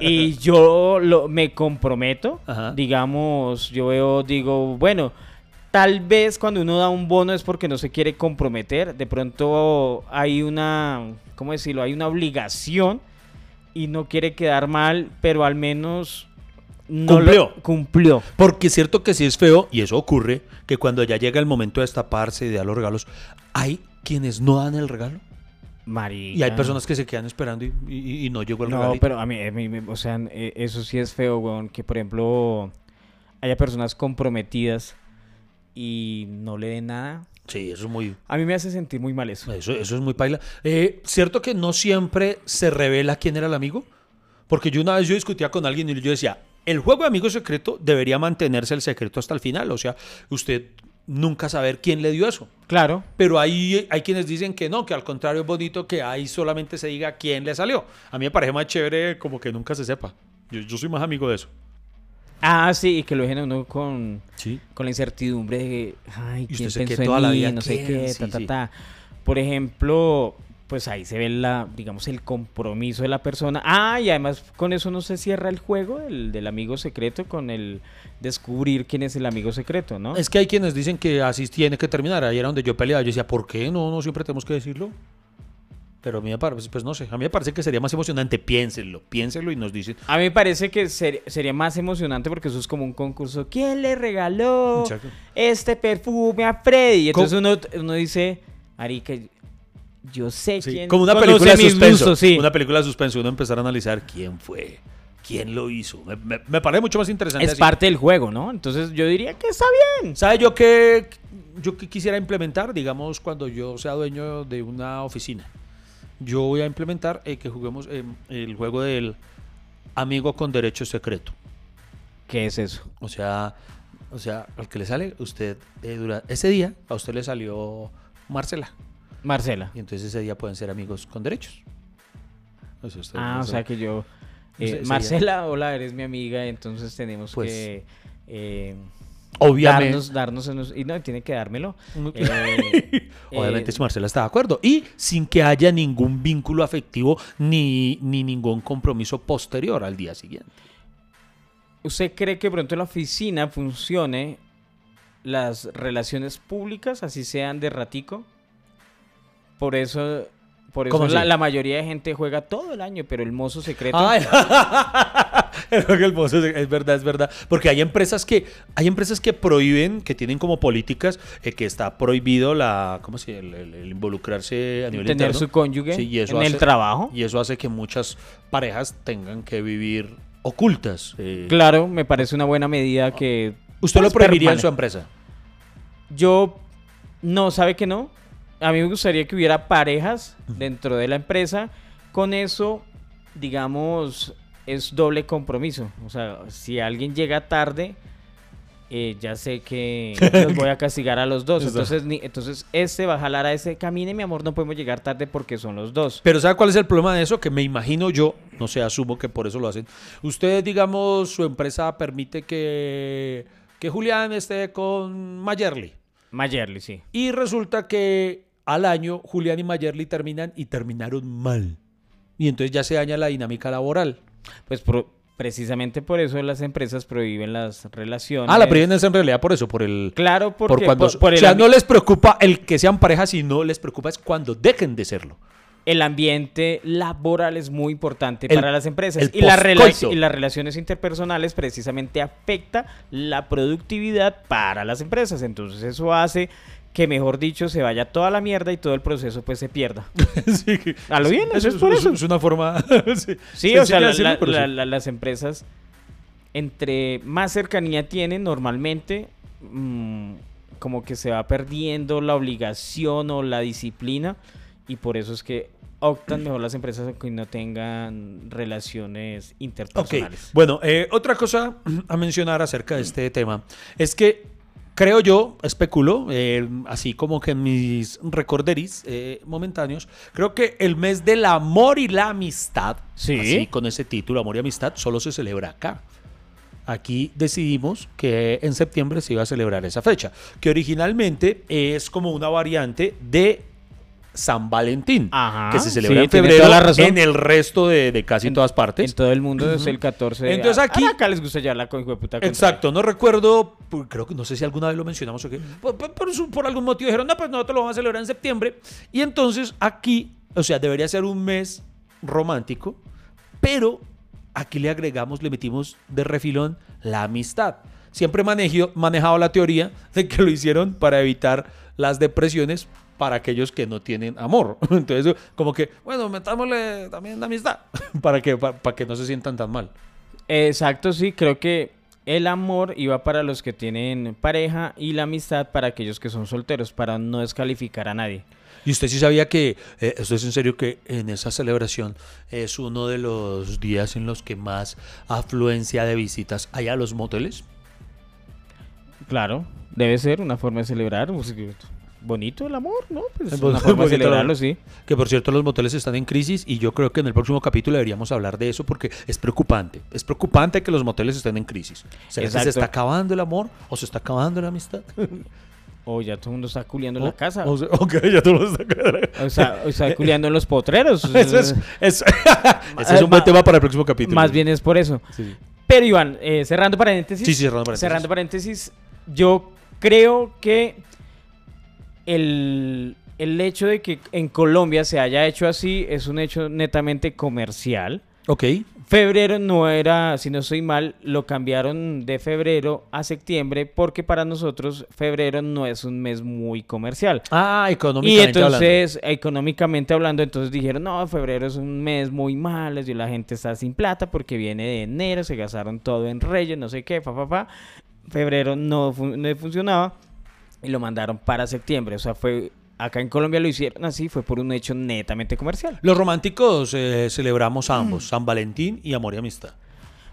Y yo lo, me comprometo. Ajá. Digamos, yo veo, digo, bueno, tal vez cuando uno da un bono es porque no se quiere comprometer. De pronto hay una, ¿cómo decirlo? Hay una obligación y no quiere quedar mal, pero al menos no lo- Cumplió. cumplió. Porque es cierto que sí es feo, y eso ocurre, que cuando ya llega el momento de destaparse y de dar los regalos, hay quienes no dan el regalo. Marica. Y hay personas que se quedan esperando y, y- y no llegó el No, regalito. pero a mí, a mí me- o sea, eh, eso sí es feo, weón, que por ejemplo haya personas comprometidas y no le den nada. Sí, eso es muy, A mí me hace sentir muy mal eso. Eso, eso es muy paila. Eh, ¿Cierto que no siempre se revela quién era el amigo? Porque yo una vez yo discutía con alguien y yo decía, el juego de amigo secreto debería mantenerse el secreto hasta el final. O sea, usted nunca saber quién le dio eso. Claro. Pero hay, hay quienes dicen que no, que al contrario es bonito que ahí solamente se diga quién le salió. A mí me parece más chévere como que nunca se sepa. Yo, yo soy más amigo de eso. Ah, sí, y que lo dejen a uno con, Sí. con la incertidumbre de, ay, Y ¿quién pensó en toda la mí? vida, No sé qué, Sí, ta, ta, sí. ta. Por ejemplo, pues ahí se ve la, digamos, el compromiso de la persona. Ah, y además con eso no se cierra el juego del, del amigo secreto con el descubrir quién es el amigo secreto, ¿no? Es que hay quienes dicen que así tiene que terminar. Ahí era donde yo peleaba. Yo decía, ¿por qué? No, no siempre tenemos que decirlo. Pero a mí me parece, pues no sé, a mí me parece que sería más emocionante. Piénsenlo, piénsenlo y nos dicen. A mí me parece que ser- sería más emocionante porque eso es como un concurso. ¿Quién le regaló Exacto. este perfume a Freddy? Y entonces uno, uno dice, Arica, yo sé Sí, quién como una película de suspenso. gustos", sí. Una película de suspenso, uno empezar a analizar quién fue, quién lo hizo. Me, me- me parece mucho más interesante. Es así. parte del juego, ¿no? Entonces yo diría que está bien. ¿Sabe yo qué yo qué quisiera implementar? Digamos, cuando yo sea dueño de una oficina. Yo voy a implementar eh, que juguemos eh, el juego del amigo con derecho secreto. ¿Qué es eso? O sea, o sea, al que le sale, usted, eh, dura, ese día, a usted le salió Marcela. Marcela. Y entonces ese día pueden ser amigos con derechos. O sea, usted- Ah, o sea que yo... Marcela, hola, eres mi amiga, entonces tenemos Pues, que... Obviamente. Darnos, darnos unos- y no, tiene que dármelo. Eh, Obviamente eh, si Marcela está de acuerdo. Y sin que haya ningún vínculo afectivo ni, ni ningún compromiso posterior al día siguiente. ¿Usted cree que pronto en la oficina funcione las relaciones públicas, así sean de ratico? Por eso, por eso ¿Cómo la, la mayoría de gente juega todo el año, pero el mozo secreto... El es, es verdad, es verdad. Porque hay empresas que, hay empresas que prohíben, que tienen como políticas eh, que está prohibido la, ¿cómo se? El, el- el involucrarse a nivel tener interno. su cónyuge Sí, y eso en el trabajo. Y eso hace que muchas parejas tengan que vivir ocultas. eh. Claro, me parece una buena medida que... ¿Usted lo pues, prohibiría en su empresa? Yo no, ¿sabe que no? A mí me gustaría que hubiera parejas dentro de la empresa. Con eso, digamos, es doble compromiso. O sea, si alguien llega tarde, eh, ya sé que los voy a castigar a los dos. Entonces, ni- entonces este va a jalar a ese. Camine, mi amor, no podemos llegar tarde porque son los dos. Pero ¿sabe cuál es el problema de eso? Que me imagino yo, no sé, asumo que por eso lo hacen. Ustedes, digamos, su empresa permite que, que Julián esté con Mayerly. Mayerly, sí. Y resulta que al año Julián y Mayerly terminan y terminaron mal. Y entonces ya se daña la dinámica laboral. Pues precisamente por eso las empresas prohíben las relaciones. Ah, la prohíben es en realidad por eso, por el... Claro, porque por cuando, por- por o sea, no les preocupa el que sean parejas, sino les preocupa es cuando dejen de serlo. el ambiente laboral es muy importante El- para las empresas y, la y las relaciones interpersonales precisamente afecta la productividad para las empresas. Entonces eso hace que, mejor dicho, se vaya toda la mierda y todo el proceso pues se pierda. Sí, A lo bien, eso es por eso. Es una forma... sí, Sí, o sea, la- decirlo, sí. las empresas entre más cercanía tienen normalmente mm, como que se va perdiendo la obligación o la disciplina y por eso es que optan mejor las empresas que no tengan relaciones interpersonales. bueno, eh, otra cosa a mencionar acerca de este tema es que creo yo, especulo, eh, así como que mis recorderis eh, momentáneos, creo que el mes del amor y la amistad, Sí. así con ese título, amor y amistad, solo se celebra acá. Aquí decidimos que en septiembre se iba a celebrar esa fecha, que originalmente es como una variante de San Valentín, Ajá, que se celebra sí, en febrero toda la razón. en el resto de, de casi En- todas partes. En todo el mundo es el 14 de Entonces aquí- Ah, acá les gusta ya la con hijo de puta. Exacto, no recuerdo, pu- creo que no sé si alguna vez lo mencionamos o qué, por, por- por algún motivo dijeron, no, pues nosotros lo vamos a celebrar en septiembre. Y entonces aquí, o sea, debería ser un mes romántico, pero aquí le agregamos, le metimos de refilón la amistad. Siempre he manejado la teoría de que lo hicieron para evitar las depresiones para aquellos que no tienen amor. Entonces, como que, bueno, metámosle también la amistad para que, para que no se sientan tan mal. Exacto, sí, creo que el amor iba para los que tienen pareja y la amistad para aquellos que son solteros, para no descalificar a nadie. ¿Y usted sí sabía que, eh, esto es en serio, que en esa celebración es uno de los días en los que más afluencia de visitas hay a los moteles? Claro, debe ser una forma de celebrar. Pues, bonito el amor, ¿no? Pues una forma de celebrarlo, sí. Que por cierto, los moteles están en crisis y yo creo que en el próximo capítulo deberíamos hablar de eso porque es preocupante. Es preocupante que los moteles estén en crisis. ¿Se está acabando el amor o se está acabando la amistad? O ya todo el mundo está culiando en la casa. O, ok, ya todo el mundo está... O sea, está culiando en los potreros. Eso es, ese es un buen tema para el próximo capítulo. Más bien es por eso. Pero Iván, eh, cerrando paréntesis. Sí, cerrando paréntesis. Cerrando paréntesis, yo creo que el, el hecho de que en Colombia se haya hecho así es un hecho netamente comercial. Ok. Febrero no era, si no soy mal, lo cambiaron de febrero a septiembre porque para nosotros febrero no es un mes muy comercial. Ah, económicamente Y entonces, económicamente hablando, entonces dijeron, no, febrero es un mes muy malo y la gente está sin plata porque viene de enero, se gastaron todo en reyes, no sé qué, fa, fa, fa. Febrero no, no funcionaba y lo mandaron para septiembre. O sea, fue acá en Colombia lo hicieron así, fue por un hecho netamente comercial. Los románticos eh, celebramos ambos, San Valentín y Amor y Amistad.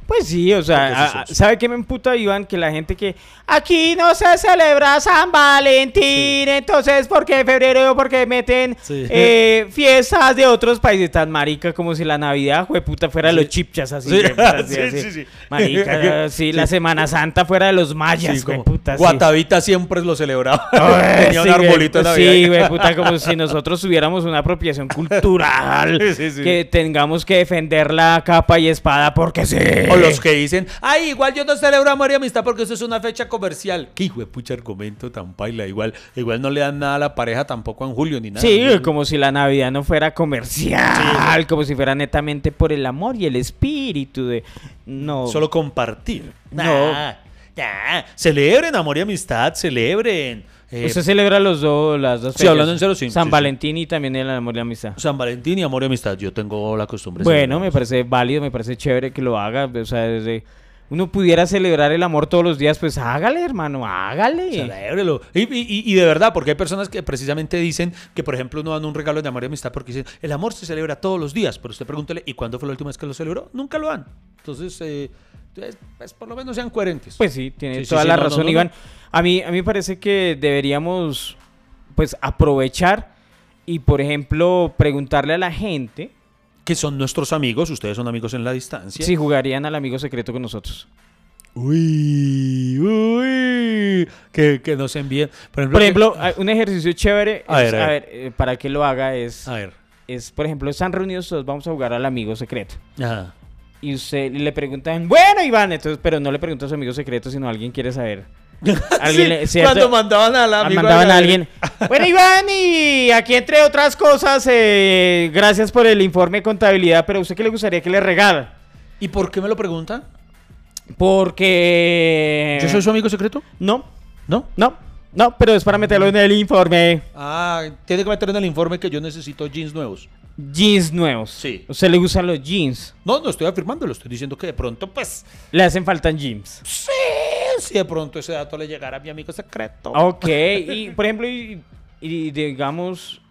Pues sí, o sea, ¿sabe qué me emputa, Iván? Que la gente que aquí no se celebra San Valentín, entonces, ¿por qué febrero? Porque meten eh, fiestas de otros países tan marica como si la Navidad, puta, fuera de los chipchas, así. Sí, sí, Marica, sí, la Semana Santa fuera de los mayas, puta. Guatavita siempre lo celebraba. Tenía un arbolito de Navidad. Sí, güey, puta, como si nosotros tuviéramos una apropiación cultural, que tengamos que defender la capa y espada porque sí los que dicen, ay, igual yo no celebro amor y amistad porque eso es una fecha comercial. Qué hijo de pucha argumento tan paila. Igual, igual no le dan nada a la pareja tampoco en julio ni nada. Sí, como si la Navidad no fuera comercial, como si fuera netamente por el amor y el espíritu de... No. Solo compartir. No. ya. Celebren amor y amistad, celebren. Eh, Usted celebra los dos, las dos Sí, hablando en serio, sí. San Valentín y también el amor y amistad. San Valentín y amor y amistad. Yo tengo la costumbre. Bueno, me parece válido, me parece chévere que lo haga. O sea, desde uno pudiera celebrar el amor todos los días, pues hágale, hermano, hágale. Celébrelo. Y, y, y, de verdad, porque hay personas que precisamente dicen que, por ejemplo, no dan un regalo de amor y amistad porque dicen, el amor se celebra todos los días. Pero usted pregúntele, ¿y cuándo fue la última vez que lo celebró? Nunca lo dan. Entonces, eh, pues, por lo menos sean coherentes. Pues sí, tiene toda la razón, Iván. A mí, a mí me parece que deberíamos pues aprovechar y, por ejemplo, preguntarle a la gente. Que son nuestros amigos, ustedes son amigos en la distancia. Si jugarían al amigo secreto con nosotros. Uy, uy, que, que nos envíen. Por ejemplo, un ejercicio chévere, a ver, a ver, eh, para que lo haga es, a ver. es, por ejemplo, están reunidos todos, vamos a jugar al amigo secreto. Ajá. Y usted le preguntan, bueno, Iván, entonces, pero no le pregunta a su amigo secreto, sino alguien quiere saber. cuando mandaban a la mandaban a alguien. Bueno, Iván, y aquí entre otras cosas, eh, gracias por el informe de contabilidad, pero ¿usted qué le gustaría que le regala? ¿Y por qué me lo pregunta? Porque... ¿Yo soy su amigo secreto? No. ¿No? No. No, pero es para meterlo en el informe. Ah, tiene que meter en el informe que yo necesito jeans nuevos. Jeans nuevos. Sí. ¿Usted le gustan los jeans? No, no estoy afirmando, lo estoy diciendo que de pronto, pues. Le hacen falta jeans. Sí, si de pronto ese dato le llegara a mi amigo secreto. Ok, y por ejemplo, y, digamos.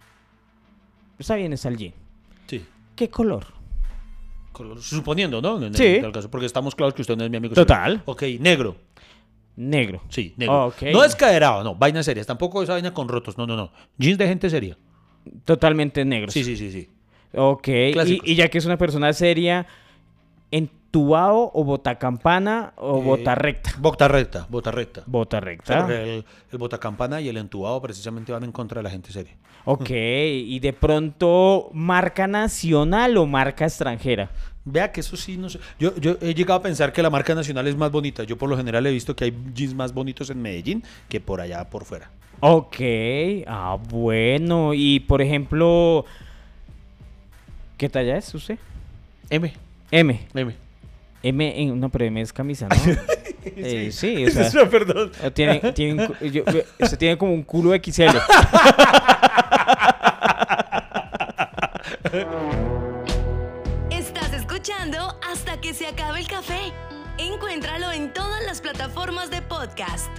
Está bien, está el jean. Sí. ¿Qué color? Suponiendo, ¿no? sí. caso, porque estamos claros que usted no es mi amigo Total. Secreto. Ok, negro. Negro. Sí, negro. No es caderado, no, vainas serias. Tampoco esa vaina con rotos, no, no, no. Jeans de gente seria. Totalmente negro. Sí, sí, sí, sí. Ok, y, ya que es una persona seria, ¿entubado o botacampana o eh, bota recta? Bota recta, bota recta. Bota recta. el, el botacampana y el entubado precisamente van en contra de la gente seria. Ok, y de pronto, ¿marca nacional o marca extranjera? Vea que eso sí, no sé. Yo, yo he llegado a pensar que la marca nacional es más bonita. Yo por lo general he visto que hay jeans más bonitos en Medellín que por allá por fuera. Ok, ah, bueno. Y por ejemplo, ¿qué talla es usted? M. M. M. M en, no, pero M es camisa, ¿no? Eh, sí, o sea, perdón. tiene, tiene, yo- se tiene como un culo XL. Escuchando hasta que se acabe el café. Encuéntralo en todas las plataformas de podcast.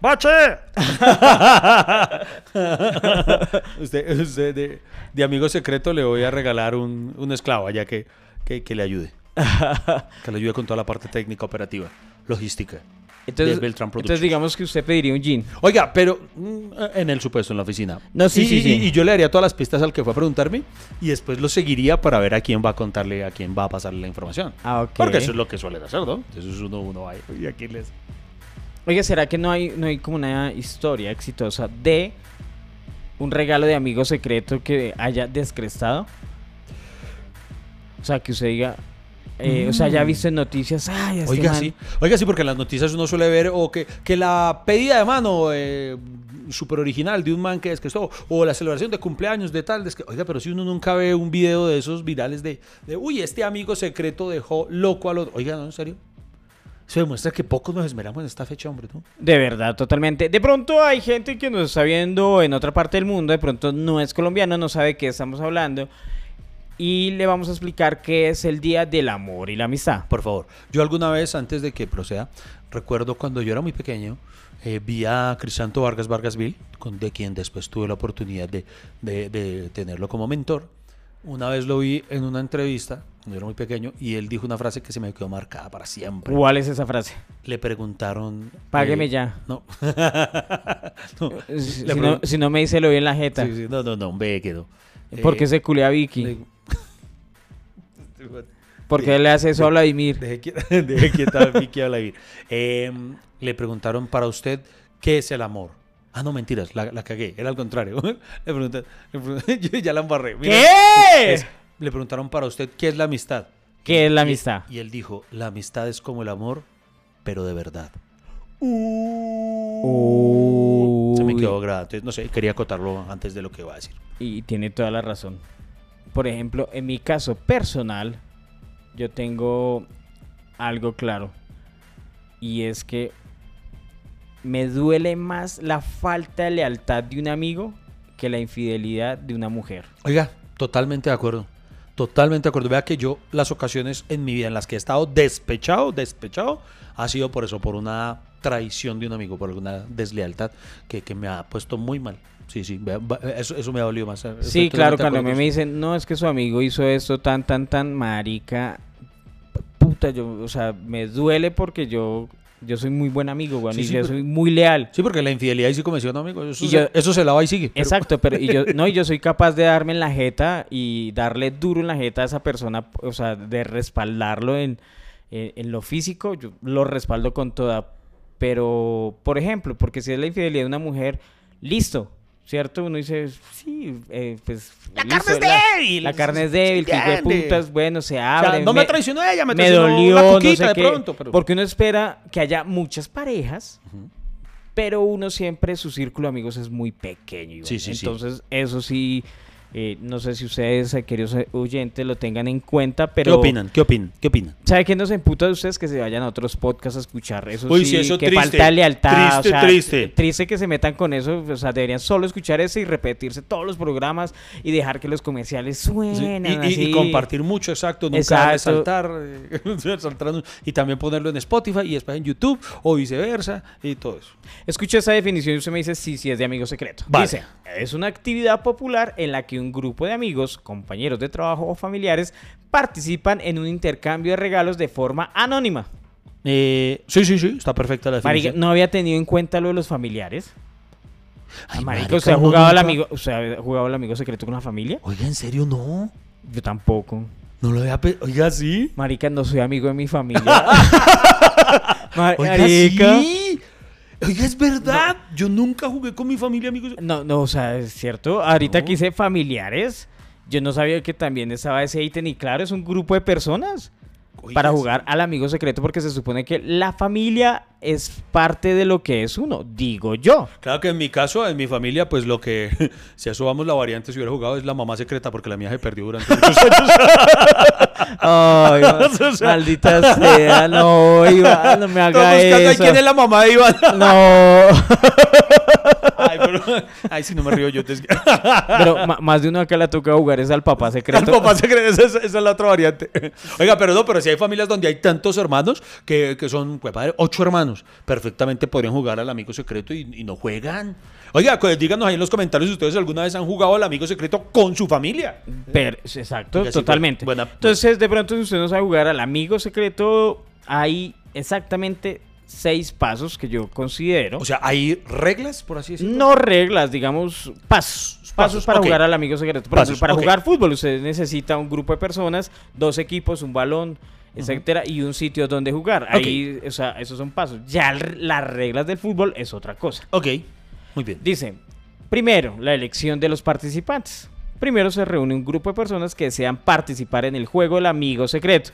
¡Bache! usted, usted de, de amigo secreto le voy a regalar un, un esclavo allá que, que, que le ayude. que le ayude con toda la parte técnica operativa, logística. Entonces, de Beltrán entonces Productions. digamos que usted pediría un jean. Oiga, pero mm, en el supuesto, en la oficina. No, sí, y, sí, y- sí. y yo le daría todas las pistas al que fue a preguntarme y después lo seguiría para ver a quién va a contarle, a quién va a pasarle la información. Ah, ok. Porque eso es lo que suelen hacer, ¿no? Eso es uno, uno va ahí, y aquí les... Oiga, ¿será que no hay, no hay como una historia exitosa de un regalo de amigo secreto que haya descrestado? O sea, que usted diga, eh, o sea, ya ha visto en noticias, ay, este Oiga, man- sí. Oiga, sí, porque en las noticias uno suele ver o que, que la pedida de mano eh, súper original de un man que descrestó, o la celebración de cumpleaños de tal. descre- Oiga, pero si uno nunca ve un video de esos virales de, de uy, este amigo secreto dejó loco al otro. Oiga, ¿no? ¿En serio? Eso demuestra que pocos nos esmeramos en esta fecha, hombre, ¿no? De verdad, totalmente. De pronto hay gente que nos está viendo en otra parte del mundo, de pronto no es colombiano, no sabe qué estamos hablando. Y le vamos a explicar qué es el Día del Amor y la Amistad. Por favor. Yo alguna vez, antes de que proceda, recuerdo cuando yo era muy pequeño, eh, vi a Crisanto Vargas Vargasville, con, de quien después tuve la oportunidad de, de- de tenerlo como mentor. Una vez lo vi en una entrevista, cuando yo era muy pequeño, y él dijo una frase que se me quedó marcada para siempre. ¿Cuál es esa frase? Le preguntaron... Págueme eh, ya. No. No. Si, pregun- no, si no me dice lo vi en la jeta. Sí, sí, no, no, no, ve, quedó. ¿Por qué Eh, se culea a Vicky? le- ¿Por qué le hace eso a Vladimir? Deje quieta, quieta a Vicky Alavir. Eh, le preguntaron para usted qué es el amor. Ah, no, mentiras, la, la cagué, era al contrario. le preguntan- yo ya la embarré. Mira, ¿Qué? es- le preguntaron para usted qué es la amistad. ¿Qué es la amistad? Y, él dijo, la amistad es como el amor, pero de verdad. Se me quedó grabado. Entonces, no sé, quería acotarlo antes de lo que iba a decir. Y tiene toda la razón. Por ejemplo, en mi caso personal, yo tengo algo claro. Y es que me duele más la falta de lealtad de un amigo que la infidelidad de una mujer. Oiga, totalmente de acuerdo. Totalmente de acuerdo. Vea que yo las ocasiones en mi vida en las que he estado despechado, despechado, ha sido por eso, por una traición de un amigo, por alguna deslealtad que, que me ha puesto muy mal. Sí, sí, eso, eso me ha dolido más. Estoy Sí, claro, cuando me, me dicen, no, es que su amigo hizo esto tan, tan, tan marica. Puta, yo, o sea, me duele porque yo, yo soy muy buen amigo, weón, Sí, y sí, yo pero- soy muy leal. Sí, porque la infidelidad, y sí decía un amigo, eso, Y se, yo- eso se lava y sigue. pero- Exacto, pero y yo, no, y yo soy capaz de darme en la jeta y darle duro en la jeta a esa persona, o sea, de respaldarlo en, en, en lo físico, yo lo respaldo con toda. Pero, por ejemplo, porque si es la infidelidad de una mujer, listo, ¿cierto? Uno dice, sí, eh, pues... La listo, carne es la- débil, La carne es débil, que putas, bueno, se O sea, abre. no me, traicionó ella, me, me dolió, la no coquita sé de qué, pronto. Pero... Porque uno espera que haya muchas parejas, pero uno siempre, su círculo de amigos es muy pequeño. Sí, sí. Entonces, eso sí, eh, no sé si ustedes, eh, queridos eh, oyentes, lo tengan en cuenta, ¿Qué pero... opinan? ¿Qué opinan? ¿Qué opinan? ¿Sabe qué nos emputa de ustedes? Que se vayan a otros podcasts a escuchar. Eso Uy, sí, sí, eso que triste. falta lealtad. Triste, o sea, triste. Triste que se metan con eso. O sea, deberían solo escuchar ese y repetirse todos los programas y dejar que los comerciales Sí, suenen. y, compartir mucho, exacto, nunca Exacto. resaltar, resaltar, y también ponerlo en Spotify y después en YouTube o viceversa y todo eso. Escucha esa definición y usted me dice sí, sí es de amigo secreto. Vale. Dice, es una actividad popular en la que un grupo de amigos, compañeros de trabajo o familiares participan en un intercambio de regalos de forma anónima. Eh, sí, sí, sí, está perfecta la Marica, definición. no había tenido en cuenta lo de los familiares. Ay, Marica, marica, ¿usted ha jugado al amigo, usted ha jugado al amigo secreto con la familia? Oiga, ¿en serio no? Yo tampoco. No lo había... Oiga, ¿sí? Marica, no soy amigo de mi familia. Oiga, Marica. sí. Oiga, es verdad. Yo nunca jugué con mi familia, amigos. No, no, o sea, es cierto. Ahorita No. que hice familiares, yo no sabía que también estaba ese ítem y claro, es un grupo de personas Oiga, para sí. jugar al amigo secreto porque se supone que la familia es parte de lo que es uno, digo yo. Claro que en mi caso, en mi familia, pues lo que, si asumamos la variante, si hubiera jugado, es la mamá secreta, porque la mía se perdió durante muchos años. Ay, maldita sea, no, Iván, no me haga eso. ¿Quién es la mamá de Iván? No. Ay, pero, ay, si no me río yo. Te... pero más de uno acá le toca jugar es al papá secreto. Al papá secreto, esa, esa, es la otra variante. Oiga, pero no, pero si hay familias donde hay tantos hermanos que, que son, pues padre, ocho hermanos, perfectamente podrían jugar al amigo secreto y, y no juegan. Oiga, pues, díganos ahí en los comentarios si ustedes alguna vez han jugado al amigo secreto con su familia. Pero, exacto, totalmente. Buena, Entonces, de pronto, si usted no sabe jugar al amigo secreto, hay exactamente seis pasos que yo considero. O sea, ¿hay reglas, por así decirlo? No reglas, digamos, pasos. Pasos, para jugar al amigo secreto. Por ejemplo, para jugar fútbol, usted necesita un grupo de personas, dos equipos, un balón, etcétera, y un sitio donde jugar. Ahí, o sea, esos son pasos. Ya las reglas del fútbol es otra cosa. Ok, muy bien. Dice, primero, la elección de los participantes. Primero se reúne un grupo de personas que desean participar en el juego del amigo secreto.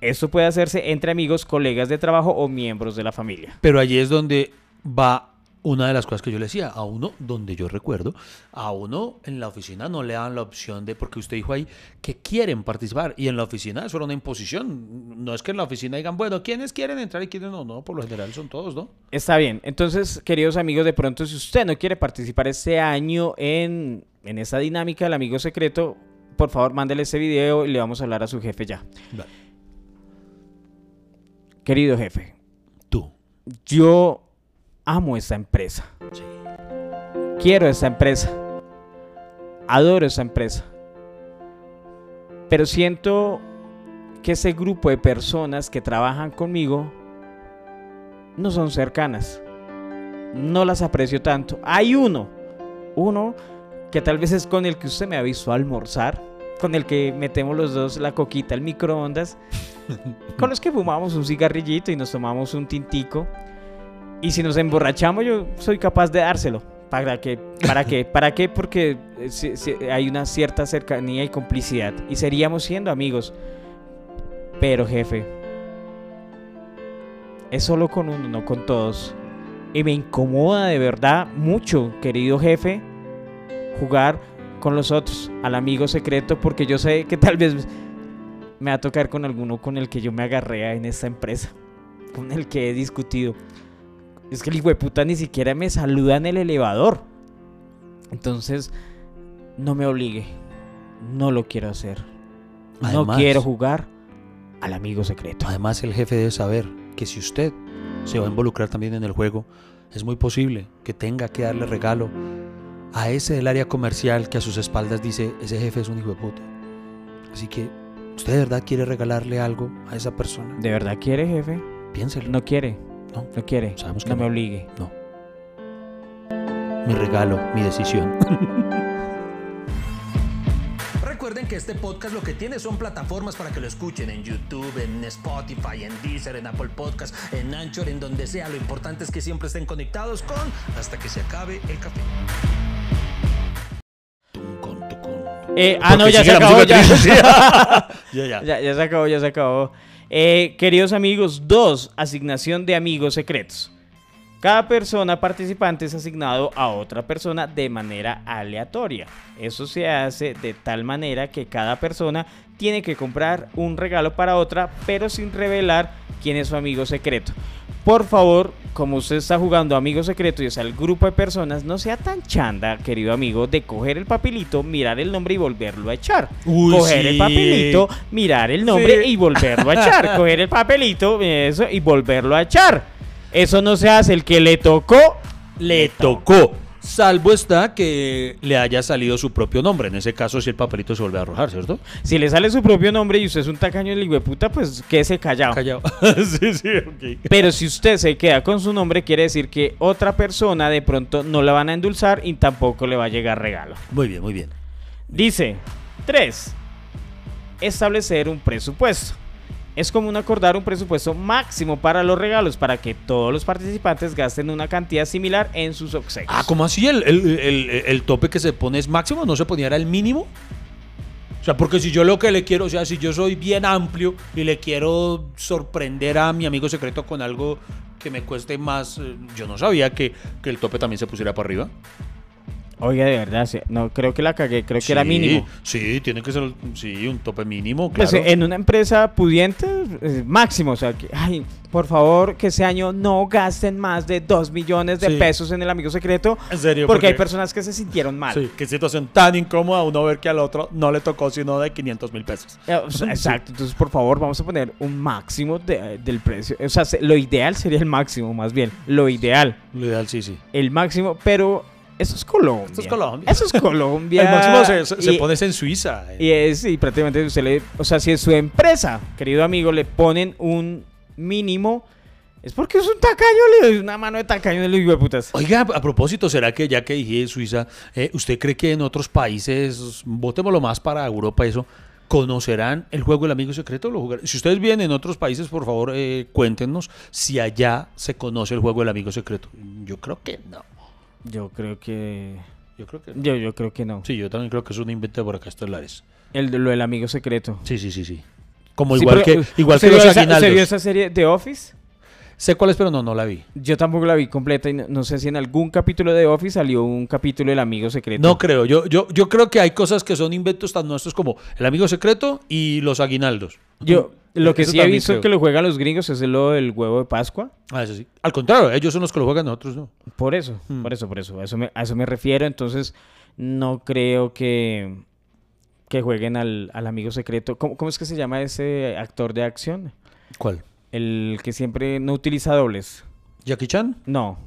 Esto puede hacerse entre amigos, colegas de trabajo o miembros de la familia. Pero allí es donde va una de las cosas que yo le decía, a uno, donde yo recuerdo, a uno en la oficina no le dan la opción de, porque usted dijo ahí que quieren participar, y en la oficina eso era una imposición. No es que en la oficina digan, bueno, ¿quiénes quieren entrar y quiénes no? No, por lo general son todos, ¿no? Está bien. Entonces, queridos amigos, de pronto, si usted no quiere participar este año en, en esa dinámica del amigo secreto, por favor, mándele ese video y le vamos a hablar a su jefe ya. Vale. Querido jefe. Tú. Yo amo esta empresa. Sí. Quiero esta empresa. Adoro esta empresa. Pero siento que ese grupo de personas que trabajan conmigo no son cercanas. No las aprecio tanto. Hay uno, uno que tal vez es con el que usted me ha visto almorzar, con el que metemos los dos la coquita al microondas con los que fumamos un cigarrillito y nos tomamos un tintico. Y si nos emborrachamos, yo soy capaz de dárselo. ¿Para qué? ¿Para qué? ¿Para qué? Porque eh, hay una cierta cercanía y complicidad. Y seríamos siendo amigos. Pero jefe, es solo con uno, no con todos. Y me incomoda de verdad mucho, querido jefe, jugar con los otros, al amigo secreto, porque yo sé que tal vez me va a tocar con alguno con el que yo me agarré en esta empresa, con el que he discutido. Es que el hijo de puta ni siquiera me saluda en el elevador. Entonces, no me obligue. No lo quiero hacer. no quiero jugar al amigo secreto. Además, el jefe debe saber que si usted se va a involucrar también en el juego, es muy posible que tenga que darle regalo a ese del área comercial que a sus espaldas dice, ese jefe es un hijo de puta. Así que ¿Usted de verdad quiere regalarle algo a esa persona? ¿De verdad quiere, jefe? Piénselo. No quiere. No. No quiere. Sabemos que no, me obligue. No. Mi regalo, mi decisión. Recuerden que este podcast lo que tiene son plataformas para que lo escuchen en YouTube, en Spotify, en Deezer, en Apple Podcast, en Anchor, en donde sea. Lo importante es que siempre estén conectados con hasta que se acabe el café. Eh, ah, no, ya se acabó. Ya. ya, ya. ya, se acabó, ya se acabó. Eh, queridos amigos, dos, asignación de amigos secretos. Cada persona participante es asignado a otra persona de manera aleatoria. Eso se hace de tal manera que cada persona tiene que comprar un regalo para otra, pero sin revelar quién es su amigo secreto por favor, como usted está jugando amigo secreto y es el grupo de personas, no sea tan chanda, querido amigo, de coger el papelito, mirar el nombre y volverlo a echar. coger el papelito, mirar el nombre y volverlo a echar. coger el papelito, eso, y volverlo a echar. Eso no se hace. El que le tocó, le tocó. Salvo está que le haya salido su propio nombre. En ese caso, si el papelito se vuelve a arrojar, ¿cierto? Si le sale su propio nombre y usted es un tacaño de puta, pues quédese callado. Callado. sí, sí, ok. Pero si usted se queda con su nombre, quiere decir que otra persona de pronto no la van a endulzar y tampoco le va a llegar regalo. Muy bien, muy bien. Dice 3. Establecer un presupuesto es común acordar un presupuesto máximo para los regalos para que todos los participantes gasten una cantidad similar en sus obsequios. Ah, ¿cómo así? ¿El, el, tope que se pone es máximo? ¿No se ponía el mínimo? O sea, porque si yo lo que le quiero, o sea, si yo soy bien amplio y le quiero sorprender a mi amigo secreto con algo que me cueste más. eh, Yo no sabía que, que el tope también se pusiera para arriba. Oiga, de verdad, no, creo que la cagué, creo que era mínimo. Sí, tiene que ser sí, un tope mínimo, Pues claro. en una empresa pudiente, eh, máximo, o sea, que, ay, por favor, que ese año no gasten más de 2 millones de Sí. pesos en el amigo secreto, En serio, porque hay porque- personas que se sintieron mal. Sí, qué situación tan incómoda uno ver que al otro no le tocó sino de 500 mil pesos. Eh, o sea, Exacto, entonces por favor vamos a poner un máximo de- del precio. O sea, se- lo ideal sería el máximo, más bien. Lo ideal, Lo ideal, sí, sí. el máximo, pero eso es Colombia. Esto es Colombia. Eso es Colombia. El máximo se, se- Y- pone en Suiza. eh. Y es, y prácticamente usted le, o sea, si es su empresa, querido amigo, le ponen un mínimo, es porque es un tacaño, le doy una mano de tacaño de los hijo de putas. Oiga, a propósito, ¿será que ya que dije Suiza, eh, ¿usted cree que en otros países, votémoslo más para Europa eso, conocerán el juego del amigo secreto? ¿Lo jugar- Si ustedes vienen en otros países, por favor, eh, cuéntenos si allá se conoce el juego del amigo secreto. Yo creo que no. Yo creo que, Yo creo que no. yo, yo creo que no. Sí, yo también creo que es un invento de por acá estelares. El lo del amigo secreto. Sí, sí, sí, sí. Como Sí, igual pero, que, igual ¿usted que los esa- aguinaldos. ¿Usted vio esa serie de Office? Sé cuál es, pero no, no la vi. Yo tampoco la vi completa y no, no sé si en algún capítulo de Office salió un capítulo del amigo secreto. No creo. Yo, yo, yo creo que hay cosas que son inventos tan nuestros como el amigo secreto y los aguinaldos. Yo lo que Eso sí he visto creo. que lo juegan los gringos es lo del huevo de Pascua. Ah, eso sí. Al contrario, ellos son los que lo juegan, nosotros no. Por eso, Hmm. por eso, por eso. A eso, me, a eso me refiero. Entonces, no creo que, que jueguen al, al amigo secreto. ¿Cómo, cómo es que se llama ese actor de acción? ¿Cuál? El que siempre no utiliza dobles. ¿Jackie Chan? No.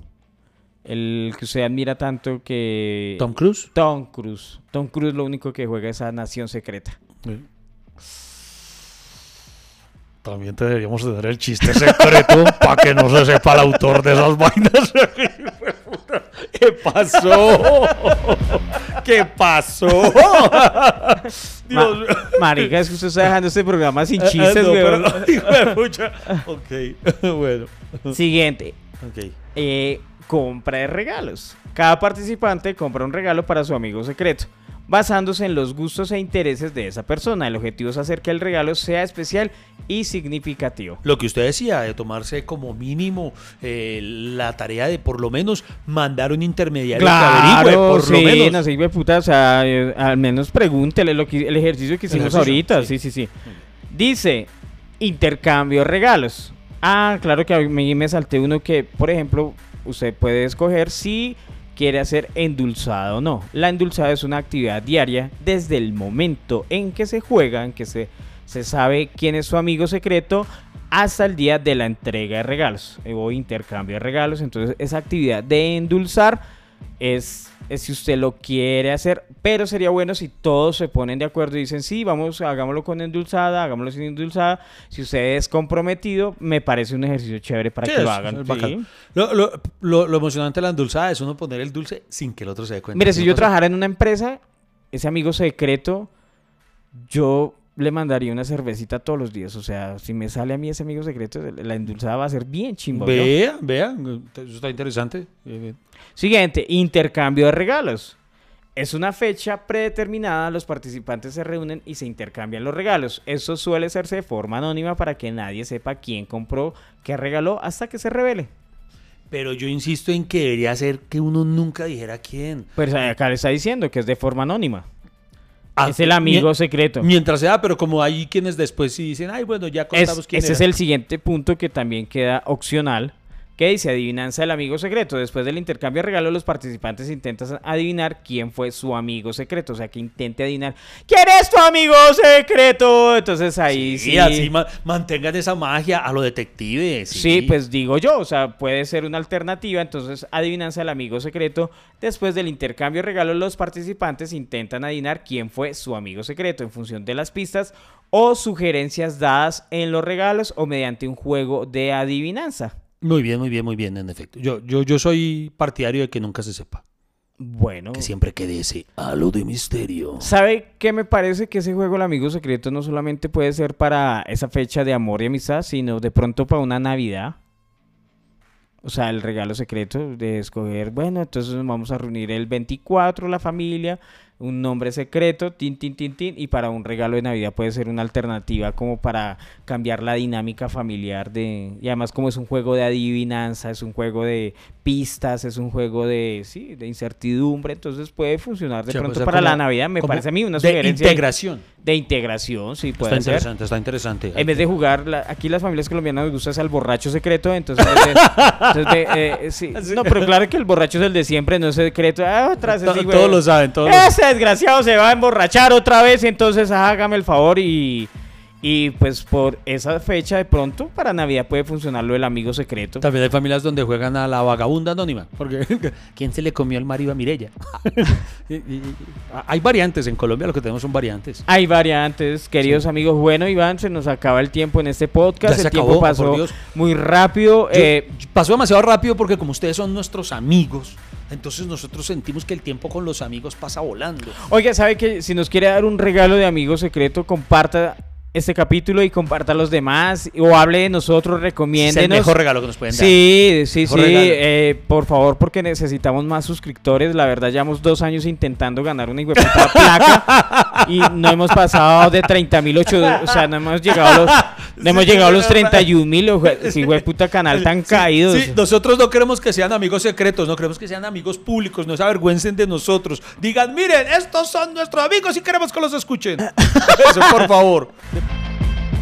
El que usted admira tanto que... ¿Tom Cruise? Tom Cruise. Tom Cruise lo único que juega es a Nación Secreta. También deberíamos tener el chiste secreto para que no se sepa el autor de esas vainas. ¿Qué pasó? ¿Qué pasó? Dios. Ma- Marica, es que usted está dejando este programa sin Eh, eh, chistes, no, pero-. Ok, bueno. Siguiente. Ok. Eh, compra de regalos. Cada participante compra un regalo para su amigo secreto, basándose en los gustos e intereses de esa persona. El objetivo es hacer que el regalo sea especial y significativo. Lo que usted decía, de tomarse como mínimo eh, la tarea de por lo menos mandar un intermediario que averigüe, por sí, lo menos. no sirve puta, o sea, eh, al menos pregúntele lo que, el ejercicio que hicimos ejercicio, ahorita, sí. sí, sí, sí. Dice, intercambio regalos. Ah, claro que a mí me salté uno que, por ejemplo, usted puede escoger si quiere hacer endulzada o no. La endulzada es una actividad diaria desde el momento en que se juega, en que se, se sabe quién es su amigo secreto, hasta el día de la entrega de regalos eh, o intercambio de regalos. Entonces, esa actividad de endulzar es, es si usted lo quiere hacer, pero sería bueno si todos se ponen de acuerdo y dicen, sí, vamos, hagámoslo con endulzada, hagámoslo sin endulzada. Si usted es comprometido, me parece un ejercicio chévere para Sí, que lo hagan. sí. Lo, lo- lo- lo emocionante de la endulzada es uno poner el dulce sin que el otro se dé cuenta. Mire, si ¿No yo pasa? trabajara en una empresa, ese amigo secreto, yo le mandaría una cervecita todos los días. O sea, si me sale a mí ese amigo secreto, la endulzada va a ser bien chimbo. ¿no? Vea, vea, eso está interesante. Eh, Siguiente, intercambio de regalos. Es una fecha predeterminada, los participantes se reúnen y se intercambian los regalos. Eso suele hacerse de forma anónima para que nadie sepa quién compró, qué regaló, hasta que se revele. Pero yo insisto en que debería ser que uno nunca dijera quién. Pues acá le está diciendo que es de forma anónima. Ah, es el amigo secreto. Mientras sea, pero como hay quienes después sí dicen, ay, bueno, ya Es, contamos quién ese es era". el siguiente punto que también queda opcional. Que dice adivinanza del amigo secreto? Después del intercambio de regalos, los participantes intentan adivinar quién fue su amigo secreto. O sea, que intente adivinar quién es tu amigo secreto. Entonces ahí sí. Sí, así ma- mantengan esa magia a lo detective. Sí, Sí, pues digo yo, o sea, puede ser una alternativa. Entonces, adivinanza del amigo secreto. Después del intercambio de regalos, los participantes intentan adivinar quién fue su amigo secreto en función de las pistas o sugerencias dadas en los regalos o mediante un juego de adivinanza. Muy bien, muy bien, muy bien, en efecto. Yo, yo, yo soy partidario de que nunca se sepa. Bueno, Que siempre quede ese halo de misterio. ¿sabe qué me parece que ese juego, el amigo secreto, no solamente puede ser para esa fecha de amor y amistad, sino de pronto para una Navidad? O sea, el regalo secreto de escoger, bueno, entonces nos vamos a reunir el 24, la familia, un nombre secreto, tin, tin, tin, tin, y para un regalo de Navidad puede ser una alternativa como para cambiar la dinámica familiar de, y además como es un juego de adivinanza, es un juego de pistas, es un juego de, sí, de incertidumbre, entonces puede funcionar de O sea, pronto para la Navidad, me parece a mí una de sugerencia. integración. De integración, sí, Está puede ser. interesante, está interesante. En vez de jugar, la- aquí las familias colombianas nos gusta es al borracho secreto, entonces, de- de, eh, sí. no, pero claro que el borracho es el de siempre, no es secreto. Ah, otra vez todos lo saben, todos Ese desgraciado se va a emborrachar otra vez, entonces ah, hágame el favor y y pues por esa fecha de pronto para Navidad puede funcionar lo del amigo secreto. También hay familias donde juegan a la vagabunda anónima. Porque ¿quién se le comió el marido a Mirella? Hay variantes en Colombia, lo que tenemos son variantes. Hay variantes, queridos amigos. Bueno, Iván, se nos acaba el tiempo en este podcast. Ya el tiempo acabó, pasó Dios. muy rápido. Yo- eh, pasó demasiado rápido porque como ustedes son nuestros amigos, entonces nosotros sentimos que el tiempo con los amigos pasa volando. Oiga, ¿sabe que si nos quiere dar un regalo de amigo secreto, comparta este capítulo y comparta a los demás? O hable de nosotros, Es el recomiéndenos. mejor regalo que nos pueden dar. Sí, sí, sí. Eh, por favor, porque necesitamos más suscriptores. La verdad, llevamos dos años intentando ganar una placa y no hemos pasado de 30 mil, o sea, no hemos llegado a los, no hemos llegado a los sí, 31 mil, puta canal tan caído. Sí, nosotros no queremos que sean amigos secretos, no queremos que sean amigos públicos, no se avergüencen de nosotros. Digan, miren, estos son nuestros amigos y queremos que los escuchen. Eso, por favor.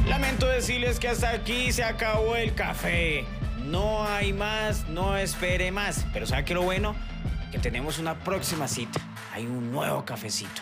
Lamento decirles que hasta aquí se acabó el café. No hay más, no espere más. Pero ¿sabe qué lo bueno? Que tenemos una próxima cita. Hay un nuevo cafecito.